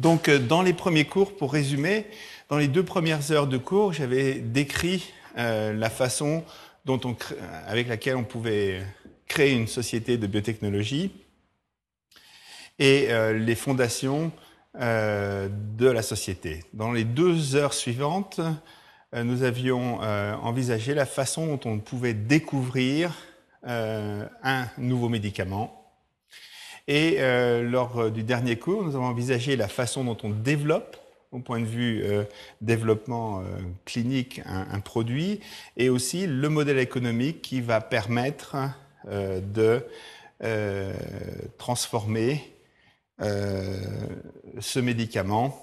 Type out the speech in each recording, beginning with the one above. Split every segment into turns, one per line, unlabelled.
Donc, euh, dans les premiers cours, pour résumer, dans les deux premières heures de cours, j'avais décrit euh, la façon dont on, avec laquelle on pouvait créer une société de biotechnologie et euh, les fondations euh, de la société. Dans les deux heures suivantes, euh, nous avions euh, envisagé la façon dont on pouvait découvrir euh, un nouveau médicament. Et euh, lors du dernier cours, nous avons envisagé la façon dont on développe au point de vue euh, développement euh, clinique un, produit et aussi le modèle économique qui va permettre euh, de euh, transformer euh, ce médicament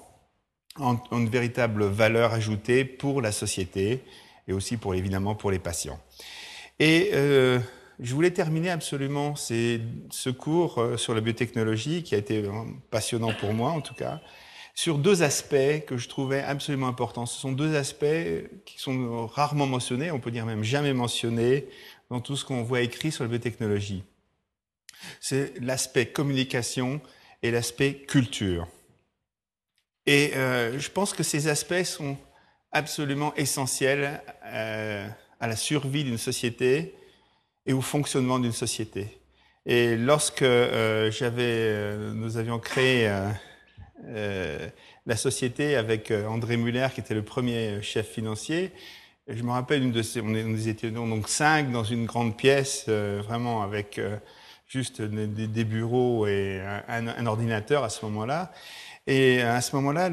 en, une véritable valeur ajoutée pour la société et aussi pour évidemment pour les patients. Euh, je voulais terminer absolument ce cours euh, sur la biotechnologie qui a été passionnant pour moi en tout cas sur deux aspects que je trouvais absolument importants. Ce sont deux aspects qui sont rarement mentionnés, on peut dire même jamais mentionnés dans tout ce qu'on voit écrit sur la biotechnologie. C'est l'aspect communication et l'aspect culture. Et euh, je pense que ces aspects sont absolument essentiels euh, à la survie d'une société et au fonctionnement d'une société. Et lorsque euh, j'avais, euh, nous avions créé euh, la société avec André Muller, qui était le premier chef financier. je me rappelle une de ces, on, étions donc cinq dans une grande pièce, vraiment avec juste des, bureaux et un, ordinateur à ce moment-là. Et à ce moment-là,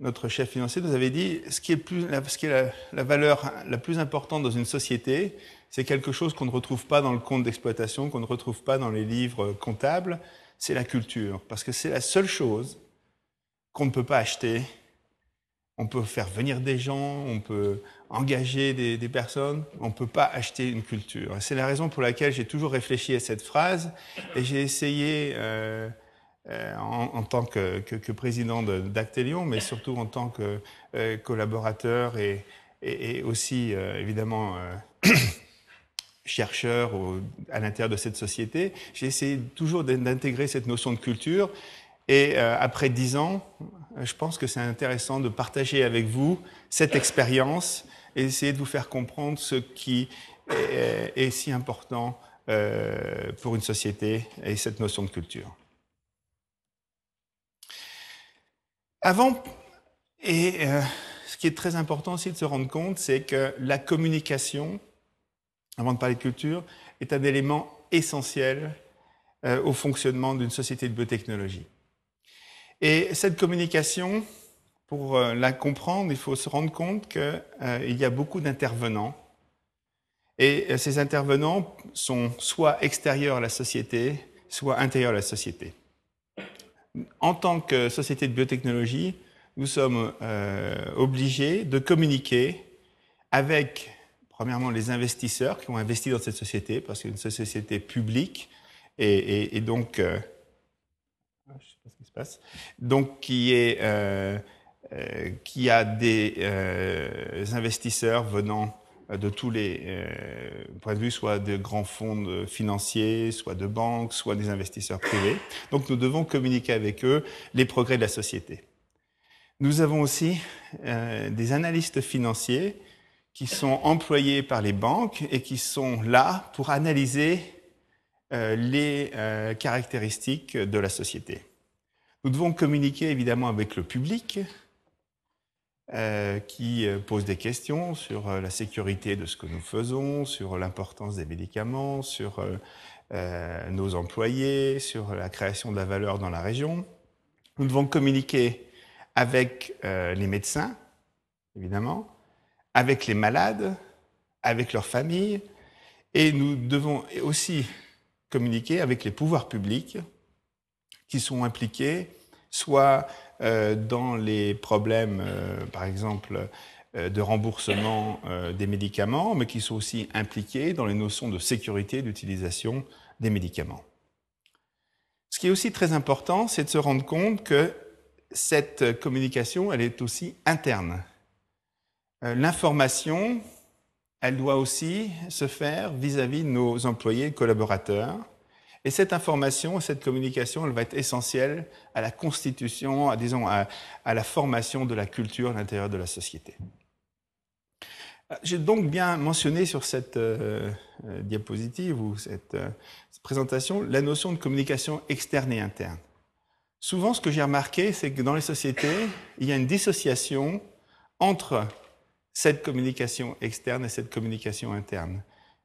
notre chef financier nous avait dit ce qui est, plus, ce qui est la valeur la plus importante dans une société, c'est quelque chose qu'on ne retrouve pas dans le compte d'exploitation, qu'on ne retrouve pas dans les livres comptables, c'est la culture. Parce que c'est la seule chose qu'on ne peut pas acheter. On peut faire venir des gens, on peut engager des, personnes, on ne peut pas acheter une culture. C'est la raison pour laquelle j'ai toujours réfléchi à cette phrase et j'ai essayé, euh, euh, en, tant que, président d'Actelion, mais surtout en tant que euh, collaborateur et, et, et aussi, euh, évidemment, euh, chercheur à l'intérieur de cette société, j'ai essayé toujours d'intégrer cette notion de culture. Et euh, après dix ans, je pense que c'est intéressant de partager avec vous cette expérience et essayer de vous faire comprendre ce qui est, est si important euh, pour une société et cette notion de culture. Avant, et euh, ce qui est très important aussi de se rendre compte, c'est que la communication, avant de parler de culture, est un élément essentiel euh, au fonctionnement d'une société de biotechnologie. Et cette communication, pour euh, la comprendre, il faut se rendre compte qu'il euh, y a beaucoup d'intervenants. Et ces intervenants sont soit extérieurs à la société, soit intérieurs à la société. En tant que société de biotechnologie, nous sommes obligés de communiquer avec premièrement les investisseurs qui ont investi dans cette société, parce que une société publique, et, donc, euh, sais pas ce qui se passe, qui est euh, euh, qui a des investisseurs venant de tous les points de vue, soit de grands fonds financiers, soit de banques, soit des investisseurs privés. Donc nous devons communiquer avec eux les progrès de la société. Nous avons aussi des analystes financiers qui sont employés par les banques et qui sont là pour analyser euh, les euh, caractéristiques de la société. Nous devons communiquer évidemment avec le public euh, qui pose des questions sur la sécurité de ce que nous faisons, sur l'importance des médicaments, sur nos employés, sur la création de la valeur dans la région. Nous devons communiquer avec les médecins, évidemment, avec les malades, avec leurs familles, et nous devons aussi communiquer avec les pouvoirs publics qui sont impliqués, soit euh, dans les problèmes, euh, par exemple, euh, de remboursement des médicaments, mais qui sont aussi impliqués dans les notions de sécurité d'utilisation des médicaments. Ce qui est aussi très important, c'est de se rendre compte que cette communication, elle est aussi interne. Euh, L'information, elle doit aussi se faire vis-à-vis -vis de nos employés et collaborateurs. Et cette information, cette communication, elle va être essentielle à la constitution, à, disons, à, la formation de la culture à l'intérieur de la société. J'ai donc bien mentionné sur cette euh, euh, diapositive ou euh, cette, présentation la notion de communication externe et interne. Souvent, ce que j'ai remarqué, c'est que dans les sociétés, il y a une dissociation entre cette communication externe et cette communication interne.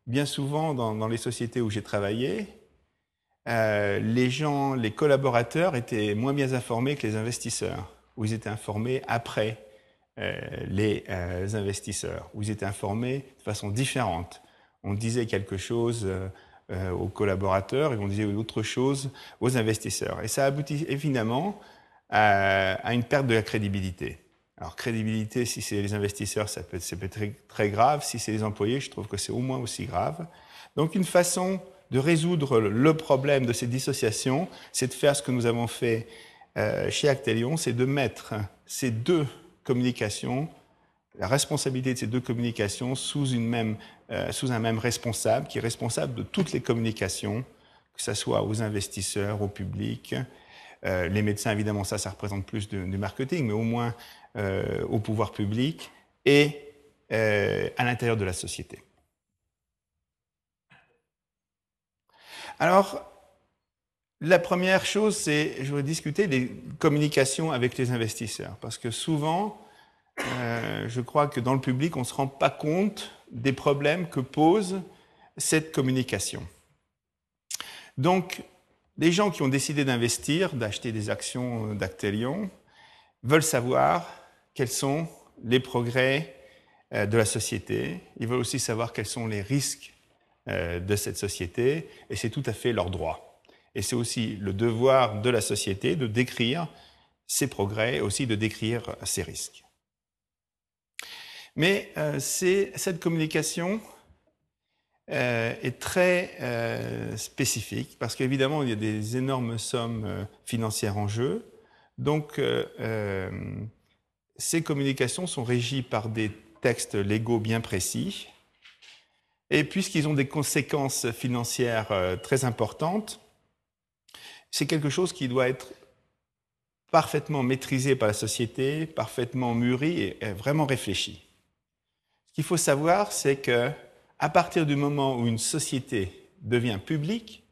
Bien souvent, dans, les sociétés où j'ai travaillé, euh, les gens, les collaborateurs étaient moins bien informés que les investisseurs, ou ils étaient informés après euh, les euh, investisseurs, ou ils étaient informés de façon différente. On disait quelque chose aux collaborateurs et on disait autre chose aux investisseurs. Et ça aboutit évidemment à une perte de la crédibilité. Alors, crédibilité, si c'est les investisseurs, ça peut être, très, très, grave. Si c'est les employés, je trouve que c'est au moins aussi grave. Donc, une façon de résoudre le problème de ces dissociations, c'est de faire ce que nous avons fait euh, chez Actelion, c'est de mettre ces deux communications, la responsabilité de ces deux communications sous, une même, euh, sous un même responsable, qui est responsable de toutes les communications, que ce soit aux investisseurs, au public, euh, les médecins, évidemment, ça, ça représente plus du marketing, mais au moins au pouvoir public et euh, à l'intérieur de la société. Alors, la première chose, c'est, je voudrais discuter des communications avec les investisseurs, parce que souvent, euh, je crois que dans le public, on ne se rend pas compte des problèmes que pose cette communication. Donc, les gens qui ont décidé d'investir, d'acheter des actions d'Actelion, veulent savoir quels sont les progrès euh, de la société. Ils veulent aussi savoir quels sont les risques euh, de cette société, et c'est tout à fait leur droit. Et c'est aussi le devoir de la société de décrire ses progrès, aussi de décrire ses risques. Mais euh, cette communication est très spécifique parce qu'évidemment, il y a des énormes sommes financières en jeu. Donc, ces communications sont régies par des textes légaux bien précis. Et puisqu'ils ont des conséquences financières euh, très importantes, c'est quelque chose qui doit être parfaitement maîtrisé par la société, parfaitement mûri et vraiment réfléchi. Ce qu'il faut savoir, c'est que à partir du moment où une société devient publique,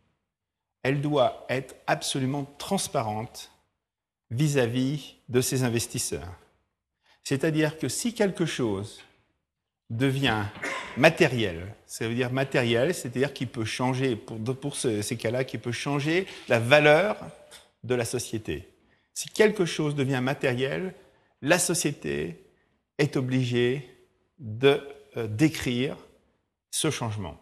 elle doit être absolument transparente vis-à-vis -vis de ses investisseurs. C'est-à-dire que si quelque chose devient matériel, ça veut dire matériel, c'est-à-dire qu'il peut changer, pour, pour ces cas-là, qu'il peut changer la valeur de la société. Si quelque chose devient matériel, la société est obligée de euh, décrire ce changement.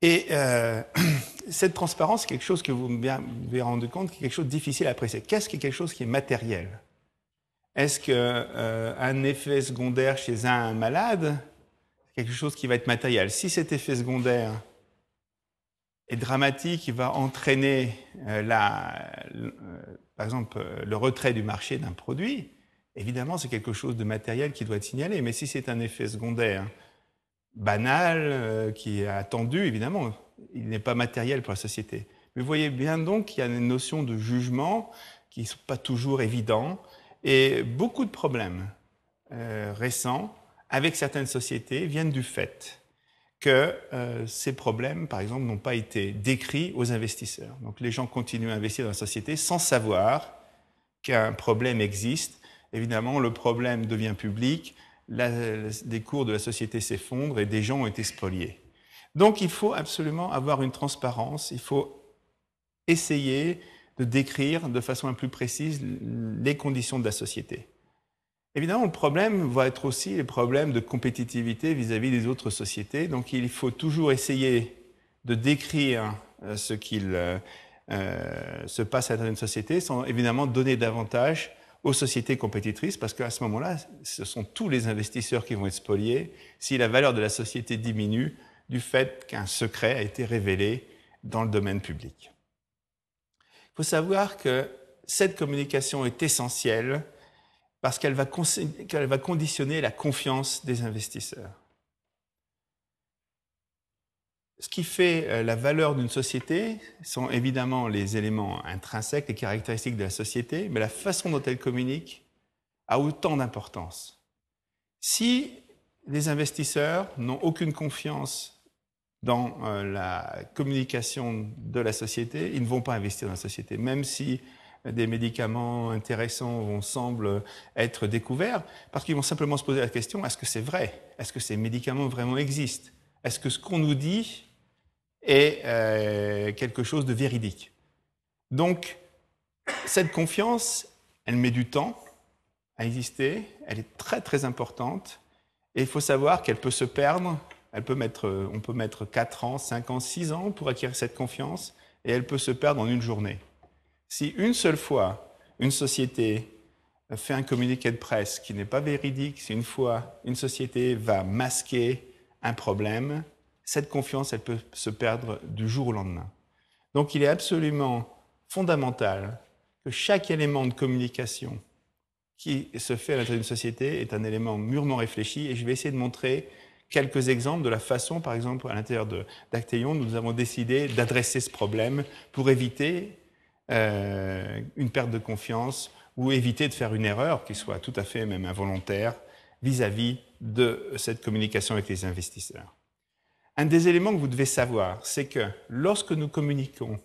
Et euh, cette transparence, c'est quelque chose que vous avez rendu compte, qui quelque chose de difficile à apprécier. Qu'est-ce qui est quelque chose qui est matériel? Est-ce qu'un euh, effet secondaire chez un malade, c'est quelque chose qui va être matériel? Si cet effet secondaire est dramatique, il va entraîner, euh, euh, par exemple, le retrait du marché d'un produit, évidemment, c'est quelque chose de matériel qui doit être signalé. Mais si c'est un effet secondaire banal, qui est attendu, évidemment, il n'est pas matériel pour la société. Mais vous voyez bien donc qu'il y a une notion de jugement qui ne sont pas toujours évidents et beaucoup de problèmes euh, récents avec certaines sociétés viennent du fait que euh, ces problèmes, par exemple, n'ont pas été décrits aux investisseurs. Donc les gens continuent à investir dans la société sans savoir qu'un problème existe. Évidemment, le problème devient public, les cours de la société s'effondrent et des gens ont été spoliés. Donc il faut absolument avoir une transparence, il faut essayer de décrire de façon plus précise les conditions de la société. Évidemment, le problème va être aussi les problèmes de compétitivité vis-à-vis des autres sociétés. Donc, il faut toujours essayer de décrire euh, ce qu'il euh, euh, se passe à une société sans évidemment donner davantage aux sociétés compétitrices, parce qu'à ce moment-là, ce sont tous les investisseurs qui vont être spoliés si la valeur de la société diminue du fait qu'un secret a été révélé dans le domaine public. Il faut savoir que cette communication est essentielle parce qu'elle va, va, conditionner la confiance des investisseurs. ce qui fait euh, la valeur d'une société sont évidemment les éléments intrinsèques, les caractéristiques de la société, mais la façon dont elle communique a autant d'importance. Si les investisseurs n'ont aucune confiance dans euh, la communication de la société, ils ne vont pas investir dans la société, même si des médicaments intéressants vont, semblent être découverts, parce qu'ils vont simplement se poser la question, est-ce que c'est vrai? Est-ce que ces médicaments vraiment existent? Est-ce que ce qu'on nous dit est euh, quelque chose de véridique? Donc, cette confiance, elle met du temps à exister, elle est très très importante, et il faut savoir qu'elle peut se perdre, elle peut mettre, on peut mettre 4 ans, 5 ans, 6 ans pour acquérir cette confiance, et elle peut se perdre en une journée. Si une seule fois, une société fait un communiqué de presse qui n'est pas véridique, si une fois une société va masquer un problème, cette confiance, elle peut se perdre du jour au lendemain. Donc il est absolument fondamental que chaque élément de communication qui se fait à l'intérieur d'une société est un élément mûrement réfléchi et je vais essayer de montrer quelques exemples de la façon, par exemple, à l'intérieur d'Acteion, nous avons décidé d'adresser ce problème pour éviter euh, une perte de confiance ou éviter de faire une erreur qui soit tout à fait même involontaire vis à -vis de cette communication avec les investisseurs. Un des éléments que vous devez savoir, c'est que lorsque nous communiquons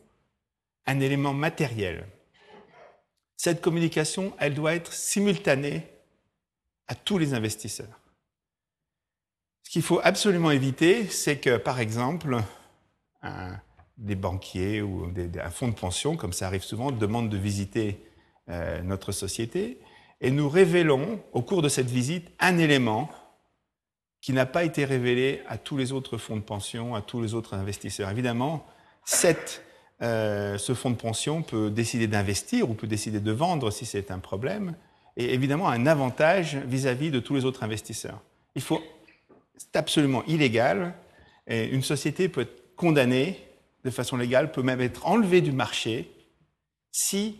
un élément matériel, cette communication, elle doit être simultanée à tous les investisseurs. Ce qu'il faut absolument éviter, c'est que, par exemple, des banquiers ou un fonds de pension, comme ça arrive souvent, demandent de visiter euh, notre société et nous révélons, au cours de cette visite, un élément qui n'a pas été révélé à tous les autres fonds de pension, à tous les autres investisseurs. Évidemment, euh, ce fonds de pension peut décider d'investir ou peut décider de vendre si c'est un problème, et évidemment un avantage vis-à-vis de tous les autres investisseurs. Il faut, c'est absolument illégal, et une société peut être condamnée de façon légale, peut même être enlevée du marché si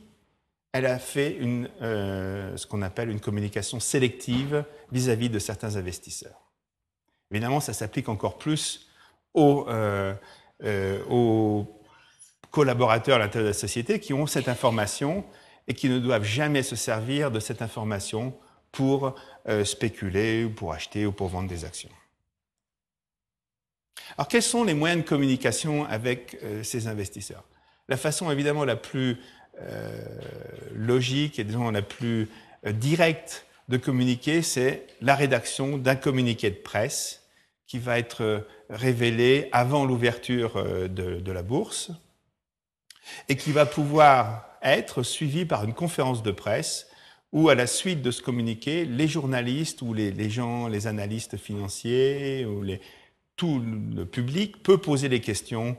elle a fait euh, ce qu'on appelle une communication sélective vis à -vis de certains investisseurs. Évidemment, ça s'applique encore plus euh, euh, aux, collaborateurs à l'intérieur de la société qui ont cette information et qui ne doivent jamais se servir de cette information pour spéculer, ou pour acheter ou pour vendre des actions. Alors, quels sont les moyens de communication avec ces investisseurs? La façon évidemment la plus logique et disons la plus directe de communiquer, c'est la rédaction d'un communiqué de presse qui va être euh, révélé avant l'ouverture euh, de, la bourse et qui va pouvoir être suivi par une conférence de presse où, à la suite de ce communiqué, les journalistes ou les, gens, les analystes financiers ou les, tout le public peut poser des questions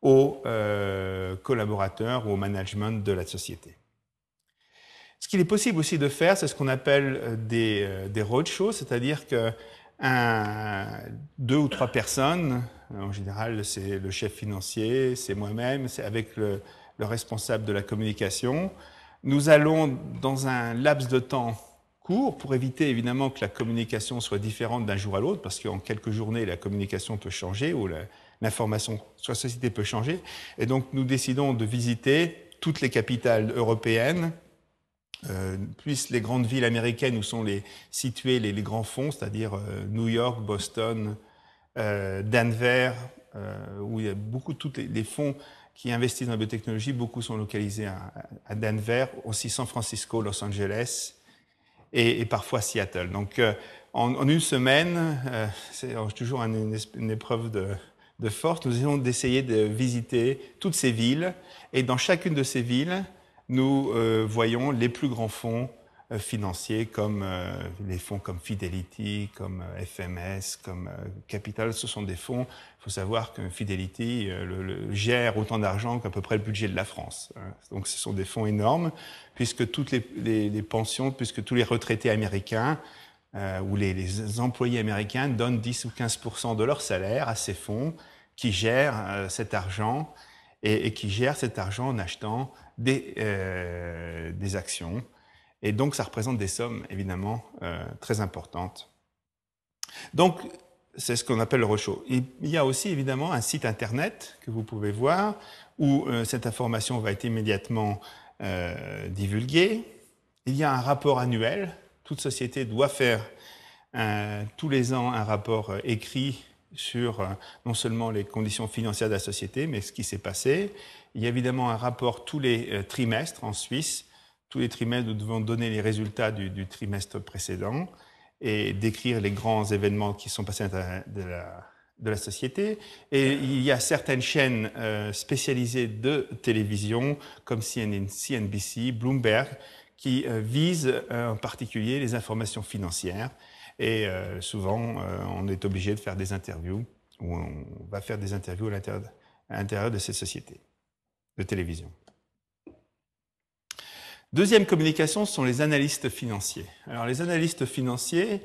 aux euh, collaborateurs ou au management de la société. Ce qu'il est possible aussi de faire, c'est ce qu'on appelle des, des roadshows, c'est-à-dire que deux ou trois personnes, en général c'est le chef financier, c'est moi-même, c'est avec le, responsable de la communication. Nous allons dans un laps de temps pour éviter évidemment que la communication soit différente d'un jour à l'autre, parce qu'en quelques journées la communication peut changer ou l'information sur la société peut changer. Et donc nous décidons de visiter toutes les capitales européennes euh, plus les grandes villes américaines où sont situés les, grands fonds, c'est-à-dire euh, New York, Boston, euh, Denver, où il y a beaucoup, tous les, fonds qui investissent dans la biotechnologie, beaucoup sont localisés à, Denver, aussi San Francisco, Los Angeles et, parfois Seattle. Donc en, une semaine, c'est toujours une, épreuve de, de force, nous essayons d'essayer de visiter toutes ces villes et dans chacune de ces villes, nous euh, voyons les plus grands fonds euh, financiers comme euh, les fonds comme Fidelity, comme FMS, comme Capital. Ce sont des fonds, il faut savoir que Fidelity le, gère autant d'argent qu'à peu près le budget de la France. Hein. Donc ce sont des fonds énormes, puisque toutes les, pensions, puisque tous les retraités américains ou les, employés américains donnent 10 ou 15 de leur salaire à ces fonds qui gèrent cet argent et, et, qui gèrent cet argent en achetant des, euh, des actions. Et donc, ça représente des sommes, évidemment, euh, très importantes. Donc, c'est ce qu'on appelle le roadshow. Il y a aussi évidemment un site internet que vous pouvez voir où euh, cette information va être immédiatement euh, divulguée. Il y a un rapport annuel. Toute société doit faire tous les ans un rapport écrit sur non seulement les conditions financières de la société, mais ce qui s'est passé. Il y a évidemment un rapport tous les trimestres en Suisse. Tous les trimestres, nous devons donner les résultats du, du trimestre précédent et décrire les grands événements qui sont passés de la, de la société. Et il y a certaines chaînes euh, spécialisées de télévision, comme CNN, CNBC, Bloomberg, qui euh, visent euh, en particulier les informations financières. Et souvent, on est obligé de faire des interviews, ou on va faire des interviews à l'intérieur de ces sociétés de télévision. Deuxième communication sont les analystes financiers. Alors les analystes financiers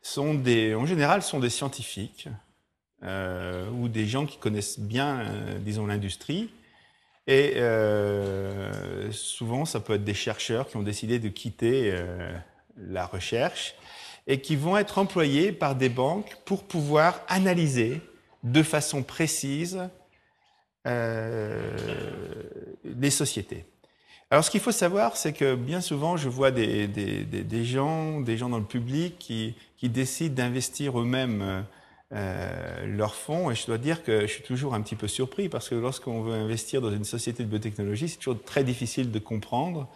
sont en général, sont des scientifiques euh, ou des gens qui connaissent bien, euh, disons, l'industrie. Et euh, souvent, ça peut être des chercheurs qui ont décidé de quitter la recherche et qui vont être employés par des banques pour pouvoir analyser de façon précise les sociétés. Alors, ce qu'il faut savoir, c'est que bien souvent, je vois des, gens, des gens dans le public qui, décident d'investir eux-mêmes euh, leurs fonds. Et je dois dire que je suis toujours un petit peu surpris parce que lorsqu'on veut investir dans une société de biotechnologie, c'est toujours très difficile de comprendre.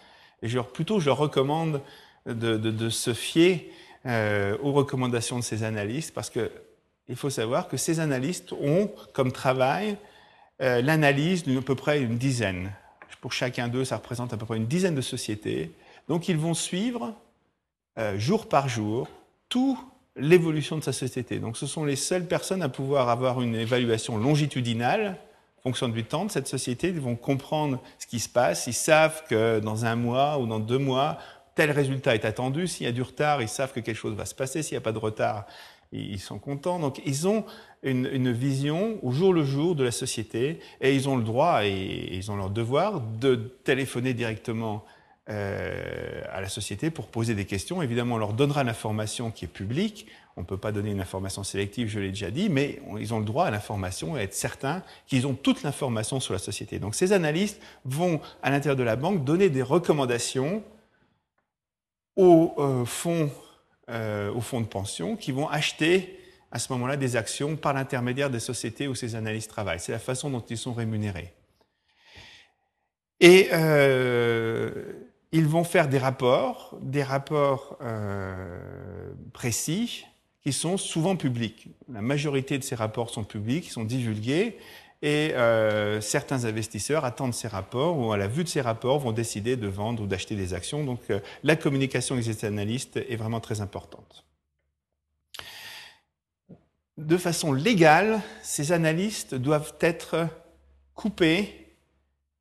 Et je, plutôt, je leur recommande de, de, de se fier euh, aux recommandations de ces analystes parce que il faut savoir que ces analystes ont comme travail euh, l'analyse d'une à peu près une dizaine pour chacun d'eux, ça représente à peu près une dizaine de sociétés. Donc ils vont suivre euh, jour par jour toute l'évolution de sa société. Donc ce sont les seules personnes à pouvoir avoir une évaluation longitudinale en fonction du temps de cette société. Ils vont comprendre ce qui se passe. Ils savent que dans un mois ou dans deux mois, tel résultat est attendu. S'il y a du retard, ils savent que quelque chose va se passer. S'il n'y a pas de retard, ils sont contents. Donc ils ont une, vision au jour le jour de la société et ils ont le droit et ils ont leur devoir de téléphoner directement euh, à la société pour poser des questions. Évidemment, on leur donnera l'information qui est publique. On ne peut pas donner une information sélective, je l'ai déjà dit, mais ils ont le droit à l'information et être certains qu'ils ont toute l'information sur la société. Donc ces analystes vont, à l'intérieur de la banque, donner des recommandations aux euh, fonds, euh, aux fonds de pension qui vont acheter à ce moment-là des actions par l'intermédiaire des sociétés où ces analystes travaillent. C'est la façon dont ils sont rémunérés. Et euh, ils vont faire des rapports, des rapports euh, précis qui sont souvent publics. La majorité de ces rapports sont publics, ils sont divulgués, et euh, certains investisseurs attendent ces rapports ou à la vue de ces rapports vont décider de vendre ou d'acheter des actions. Donc euh, la communication avec ces analystes est vraiment très importante de façon légale, ces analystes doivent être coupés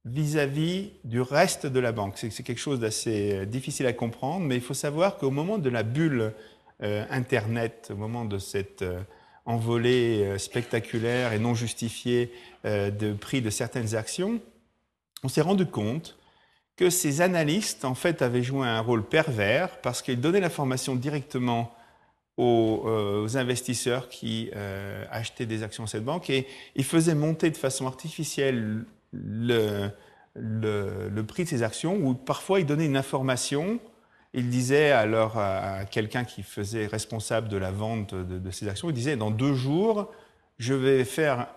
vis-à-vis du reste de la banque. C'est quelque chose d'assez euh, difficile à comprendre, mais il faut savoir qu'au moment de la bulle euh, Internet, au moment de cette euh, envolée spectaculaire et non justifiée de prix de certaines actions, on s'est rendu compte que ces analystes, en fait, avaient joué un rôle pervers parce qu'ils donnaient l'information directement euh, aux, investisseurs qui euh, achetaient des actions de cette banque et ils faisaient monter de façon artificielle le, le, prix de ces actions ou parfois ils donnaient une information. Ils disaient alors à, quelqu'un qui faisait responsable de la vente de, ces actions, il disait dans deux jours, je vais faire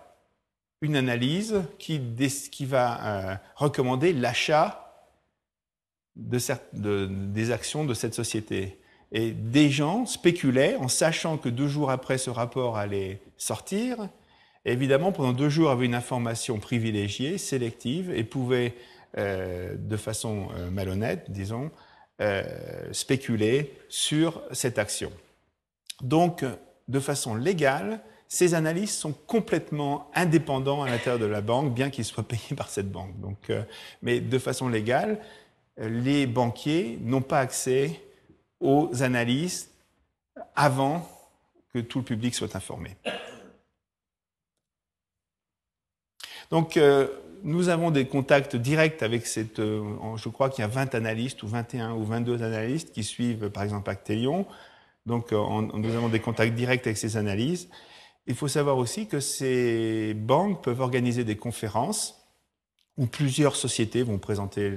une analyse qui, qui va euh, recommander l'achat de, de, des actions de cette société. Et des gens spéculaient en sachant que deux jours après ce rapport allait sortir. évidemment, pendant deux jours, avaient une information privilégiée, sélective, et pouvaient, euh, de façon euh, malhonnête, disons, euh, spéculer sur cette action. Donc, de façon légale, ces analystes sont complètement indépendants à l'intérieur de la banque, bien qu'ils soient payés par cette banque. Donc, mais de façon légale, les banquiers n'ont pas accès aux analyses avant que tout le public soit informé. Donc, euh, nous avons des contacts directs avec cette, euh, je crois qu'il y a 20 analystes ou 21 ou 22 analystes qui suivent par exemple Actelion. Donc, euh, nous avons des contacts directs avec ces analyses. il faut savoir aussi que ces banques peuvent organiser des conférences où plusieurs sociétés vont présenter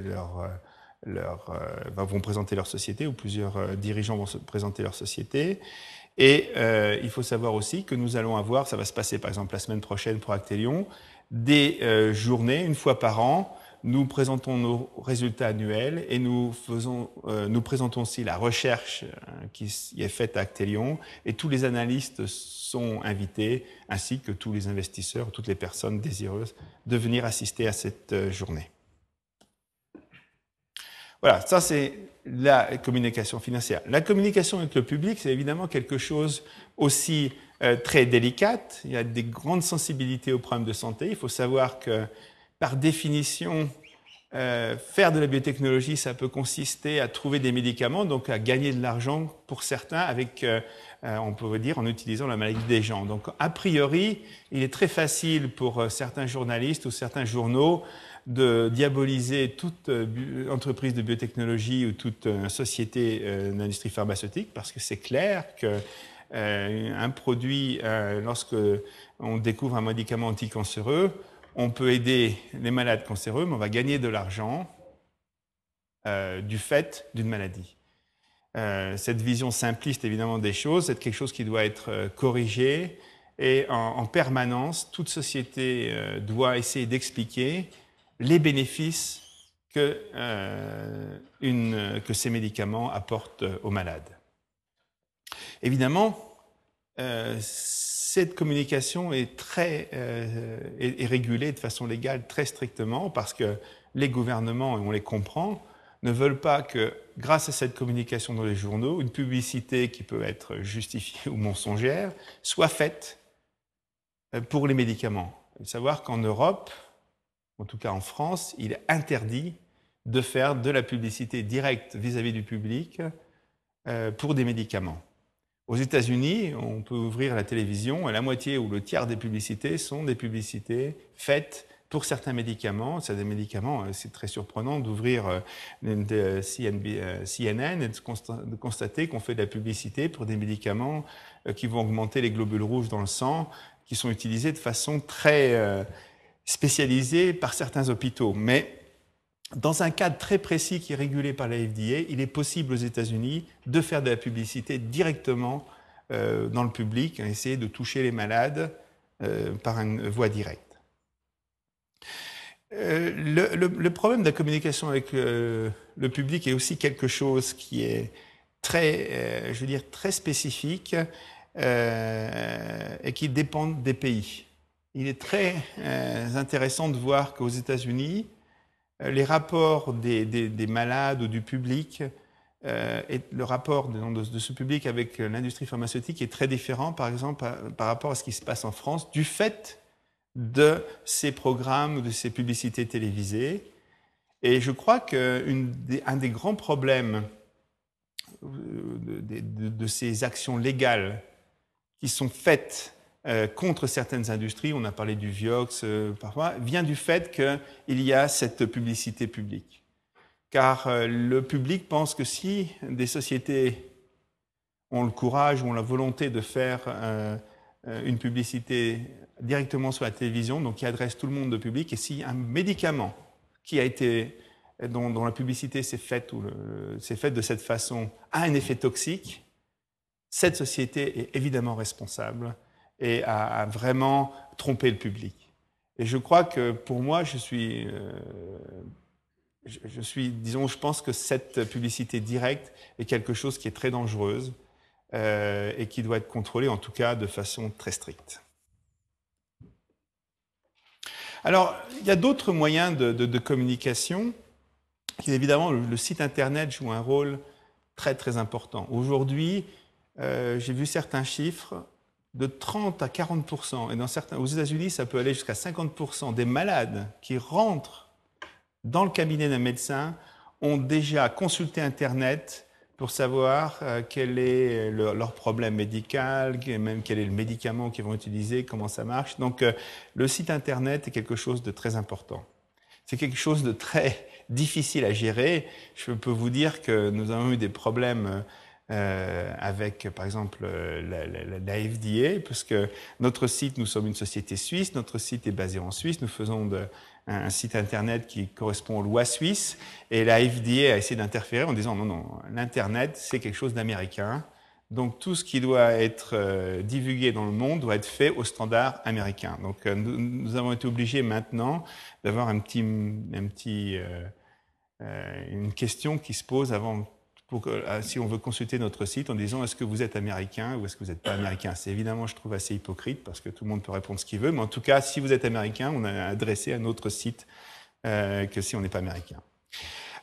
leur, leur, vont présenter leur société, ou plusieurs dirigeants vont présenter leur société. Et euh, il faut savoir aussi que nous allons avoir, ça va se passer par exemple la semaine prochaine pour Actelion, des euh, journées, une fois par an, nous présentons nos résultats annuels et nous, faisons, euh, nous présentons aussi la recherche qui est faite à Actelion et tous les analystes sont invités ainsi que tous les investisseurs, toutes les personnes désireuses de venir assister à cette journée. Voilà, ça c'est la communication financière. La communication avec le public, c'est évidemment quelque chose aussi euh, très délicate. Il y a des grandes sensibilités aux problèmes de santé. Il faut savoir que, par définition, euh, faire de la biotechnologie, ça peut consister à trouver des médicaments, donc à gagner de l'argent pour certains avec, euh, on peut dire, en utilisant la maladie des gens. Donc, a priori, il est très facile pour certains journalistes ou certains journaux de diaboliser toute euh, entreprise de biotechnologie ou toute euh, société euh, d'industrie pharmaceutique parce que c'est clair que un produit, lorsque on découvre un médicament anticancéreux, on peut aider les malades cancéreux, mais on va gagner de l'argent du fait d'une maladie. cette vision simpliste, évidemment, des choses, c'est quelque chose qui doit être corrigé et en permanence, toute société doit essayer d'expliquer les bénéfices que, euh, que ces médicaments apportent aux malades. Évidemment, euh, cette communication est, très, euh, est, régulée de façon légale très strictement parce que les gouvernements, et on les comprend, ne veulent pas que, grâce à cette communication dans les journaux, une publicité qui peut être justifiée ou mensongère soit faite pour les médicaments. Il faut savoir qu'en Europe, en tout cas en France, il est interdit de faire de la publicité directe vis-à-vis du public euh, pour des médicaments. Aux États-Unis, on peut ouvrir la télévision et la moitié ou le tiers des publicités sont des publicités faites pour certains médicaments. C'est des médicaments, euh, c'est très surprenant d'ouvrir euh, CNN et de constater qu'on fait de la publicité pour des médicaments qui vont augmenter les globules rouges dans le sang, qui sont utilisés de façon très spécialisé par certains hôpitaux. Mais dans un cadre très précis qui est régulé par la FDA, il est possible aux États-Unis de faire de la publicité directement euh, dans le public, essayer de toucher les malades euh, par une voie directe. Euh, le, problème de la communication avec le public est aussi quelque chose qui est très, je veux dire, très spécifique et qui dépend des pays il est très euh, intéressant de voir qu'aux États-Unis, euh, les rapports des, malades ou du public, euh, le rapport de, ce public avec l'industrie pharmaceutique est très différent, par exemple, par, rapport à ce qui se passe en France, du fait de ces programmes ou de ces publicités télévisées. Et je crois qu'un des, des grands problèmes de ces actions légales qui sont faites euh, contre certaines industries, on a parlé du Vioxx euh, parfois, vient du fait qu'il y a cette publicité publique. Car euh, le public pense que si des sociétés ont le courage ou ont la volonté de faire une publicité directement sur la télévision, donc qui adresse tout le monde de public, et si un médicament qui a été dont, la publicité s'est faite, ou faite de cette façon a un effet toxique, cette société est évidemment responsable et à, vraiment tromper le public. Et je crois que pour moi, je suis, euh, je, suis, disons, je pense que cette publicité directe est quelque chose qui est très dangereuse euh, et qui doit être contrôlé, en tout cas, de façon très stricte. Alors, il y a d'autres moyens de, de, communication. évidemment, le, site Internet joue un rôle très, très important. Aujourd'hui, euh, j'ai vu certains chiffres de 30 à 40% et dans certains, aux États-Unis, ça peut aller jusqu'à 50% des malades qui rentrent dans le cabinet d'un médecin ont déjà consulté Internet pour savoir euh, quel est leur problème médical, même quel est le médicament qu'ils vont utiliser, comment ça marche. Donc, euh, le site Internet est quelque chose de très important. C'est quelque chose de très difficile à gérer. Je peux vous dire que nous avons eu des problèmes avec, par exemple, la, la, la, FDA, notre site, nous sommes une société suisse, notre site est basé en Suisse, nous faisons un, site internet qui correspond aux lois suisses, et la FDA a essayé d'interférer en disant non, non, l'internet, c'est quelque chose d'américain. Donc tout ce qui doit être euh, divulgué dans le monde doit être fait au standard américain. Donc euh, nous, avons été obligés maintenant d'avoir un petit, un petit, euh, une question qui se pose avant pour que, si on veut consulter notre site en disant est-ce que vous êtes américain ou est-ce que vous n'êtes pas américain? C'est évidemment, je trouve, assez hypocrite parce que tout le monde peut répondre ce qu'il veut, mais en tout cas, si vous êtes américain, on a adressé un autre site euh, que si on n'est pas américain.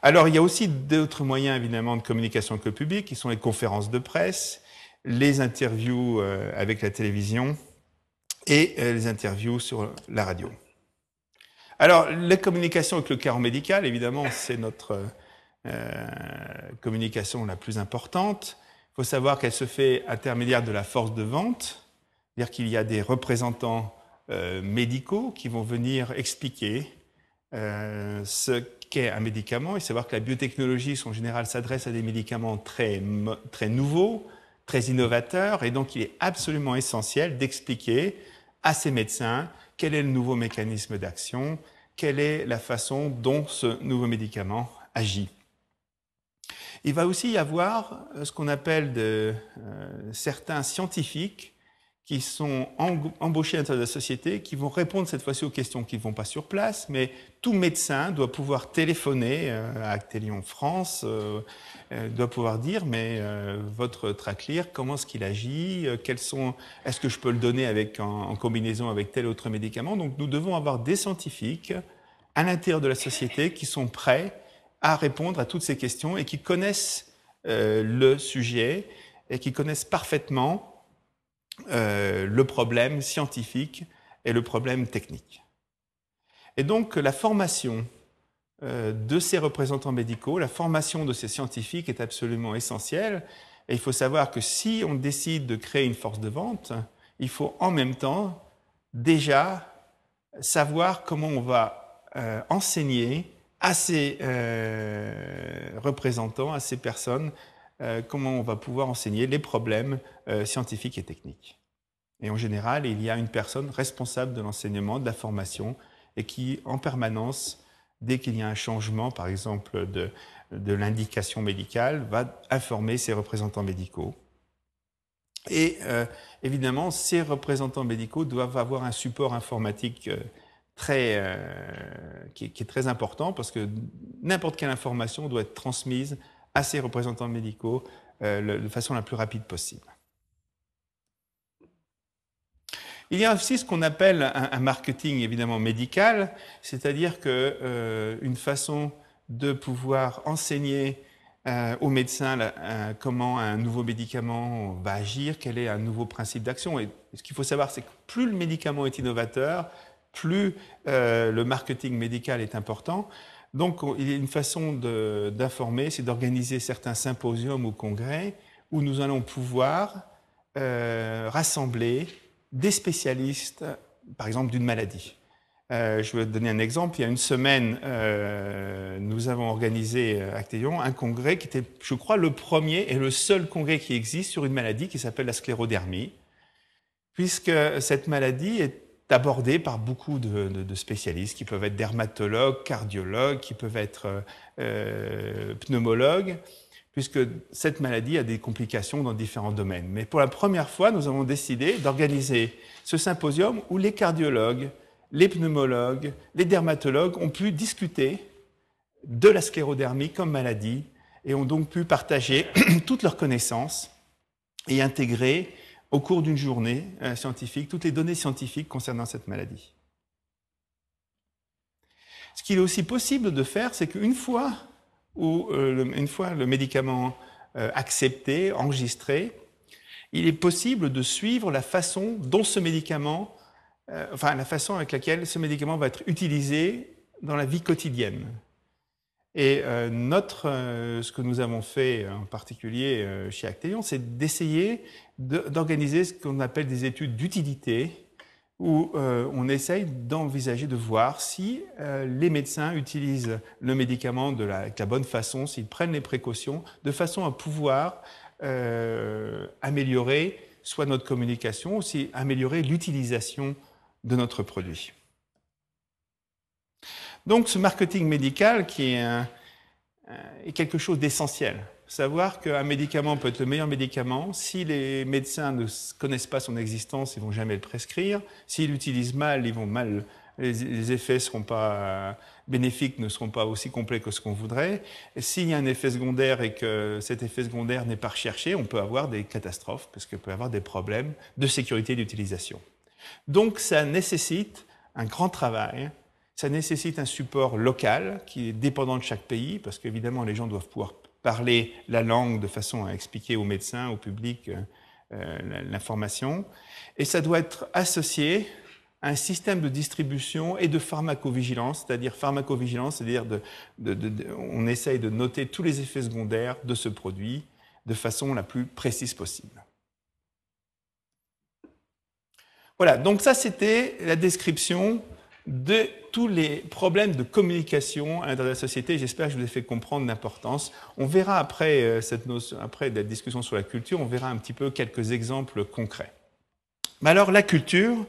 Alors, il y a aussi d'autres moyens, évidemment, de communication avec le public, qui sont les conférences de presse, les interviews euh, avec la télévision et euh, les interviews sur la radio. Alors, la communication avec le carreau médical, évidemment, c'est notre euh, communication la plus importante. Il faut savoir qu'elle se fait intermédiaire de la force de vente, c'est-à-dire qu'il y a des représentants euh, médicaux qui vont venir expliquer euh, ce qu'est un médicament et savoir que la biotechnologie, en général, s'adresse à des médicaments très, très nouveaux, très innovateurs, et donc il est absolument essentiel d'expliquer à ces médecins quel est le nouveau mécanisme d'action, quelle est la façon dont ce nouveau médicament agit. Il va aussi y avoir euh, ce qu'on appelle de, euh, certains scientifiques qui sont embauchés à l'intérieur de la société, qui vont répondre cette fois-ci aux questions qui ne vont pas sur place, mais tout médecin doit pouvoir téléphoner euh, à Actelion France, doit pouvoir dire, mais votre traclear, comment est-ce qu'il agit Quels sont Est-ce que je peux le donner avec, en, en combinaison avec tel autre médicament? Donc nous devons avoir des scientifiques à l'intérieur de la société qui sont prêts à répondre à toutes ces questions et qui connaissent euh, le sujet et qui connaissent parfaitement euh, le problème scientifique et le problème technique. Et donc la formation euh, de ces représentants médicaux, la formation de ces scientifiques est absolument essentielle. Et il faut savoir que si on décide de créer une force de vente, il faut en même temps déjà savoir comment on va enseigner à ces euh, représentants, à ces personnes, euh, comment on va pouvoir enseigner les problèmes euh, scientifiques et techniques. Et en général, il y a une personne responsable de l'enseignement, de la formation, et qui, en permanence, dès qu'il y a un changement, par exemple, de, de l'indication médicale, va informer ses représentants médicaux. Et évidemment, ces représentants médicaux doivent avoir un support informatique très, euh, qui, est très important parce que n'importe quelle information doit être transmise à ces représentants médicaux euh, de façon la plus rapide possible. Il y a aussi ce qu'on appelle un, marketing évidemment médical, c'est-à-dire que euh, une façon de pouvoir enseigner euh, aux médecins comment un nouveau médicament va agir, quel est un nouveau principe d'action. Et ce qu'il faut savoir, c'est que plus le médicament est innovateur, plus euh, le marketing médical est important. Donc, il y a une façon d'informer, c'est d'organiser certains symposiums ou congrès où nous allons pouvoir euh, rassembler des spécialistes, par exemple, d'une maladie. Euh, je vais donner un exemple. Il y a une semaine, nous avons organisé à Actéon un congrès qui était, je crois, le premier et le seul congrès qui existe sur une maladie qui s'appelle la sclérodermie, puisque cette maladie est abordé par beaucoup de, spécialistes qui peuvent être dermatologues, cardiologues, qui peuvent être euh, pneumologues, puisque cette maladie a des complications dans différents domaines. Mais pour la première fois, nous avons décidé d'organiser ce symposium où les cardiologues, les pneumologues, les dermatologues ont pu discuter de la sclérodermie comme maladie et ont donc pu partager toutes leurs connaissances et intégrer au cours d'une journée euh, scientifique toutes les données scientifiques concernant cette maladie. Ce qu'il est aussi possible de faire, c'est qu'une fois, euh, le, fois le médicament euh, accepté, enregistré, il est possible de suivre la façon dont ce médicament, enfin la façon avec laquelle ce médicament va être utilisé dans la vie quotidienne. Et euh, notre, euh, ce que nous avons fait en particulier euh, chez Actéon, c'est d'essayer d'organiser ce qu'on appelle des études d'utilité, où euh, on essaye d'envisager de voir si euh, les médecins utilisent le médicament de la, la bonne façon, s'ils prennent les précautions, de façon à pouvoir euh, améliorer soit notre communication, aussi améliorer l'utilisation de notre produit. Donc ce marketing médical qui est, est quelque chose d'essentiel. Savoir qu'un médicament peut être le meilleur médicament, si les médecins ne connaissent pas son existence, ils vont jamais le prescrire. S'ils l'utilisent mal, mal les, effets seront pas bénéfiques, ne seront pas aussi complets que ce qu'on voudrait. S'il y a un effet secondaire et que cet effet secondaire n'est pas recherché, on peut avoir des catastrophes, parce qu'il peut avoir des problèmes de sécurité d'utilisation. Donc ça nécessite un grand travail, ça nécessite un support local qui est dépendant de chaque pays, parce qu'évidemment les gens doivent pouvoir parler la langue de façon à expliquer aux médecins, au public euh, l'information. Et ça doit être associé un système de distribution et de pharmacovigilance, c'est-à-dire pharmacovigilance, c'est-à-dire on essaye de noter tous les effets secondaires de ce produit de façon la plus précise possible. Voilà, donc ça c'était la description de tous les problèmes de communication de la société. J'espère que je vous ai fait comprendre l'importance. On verra après, euh, cette notion, après la discussion sur la culture, on verra un petit peu quelques exemples concrets. Mais alors la culture,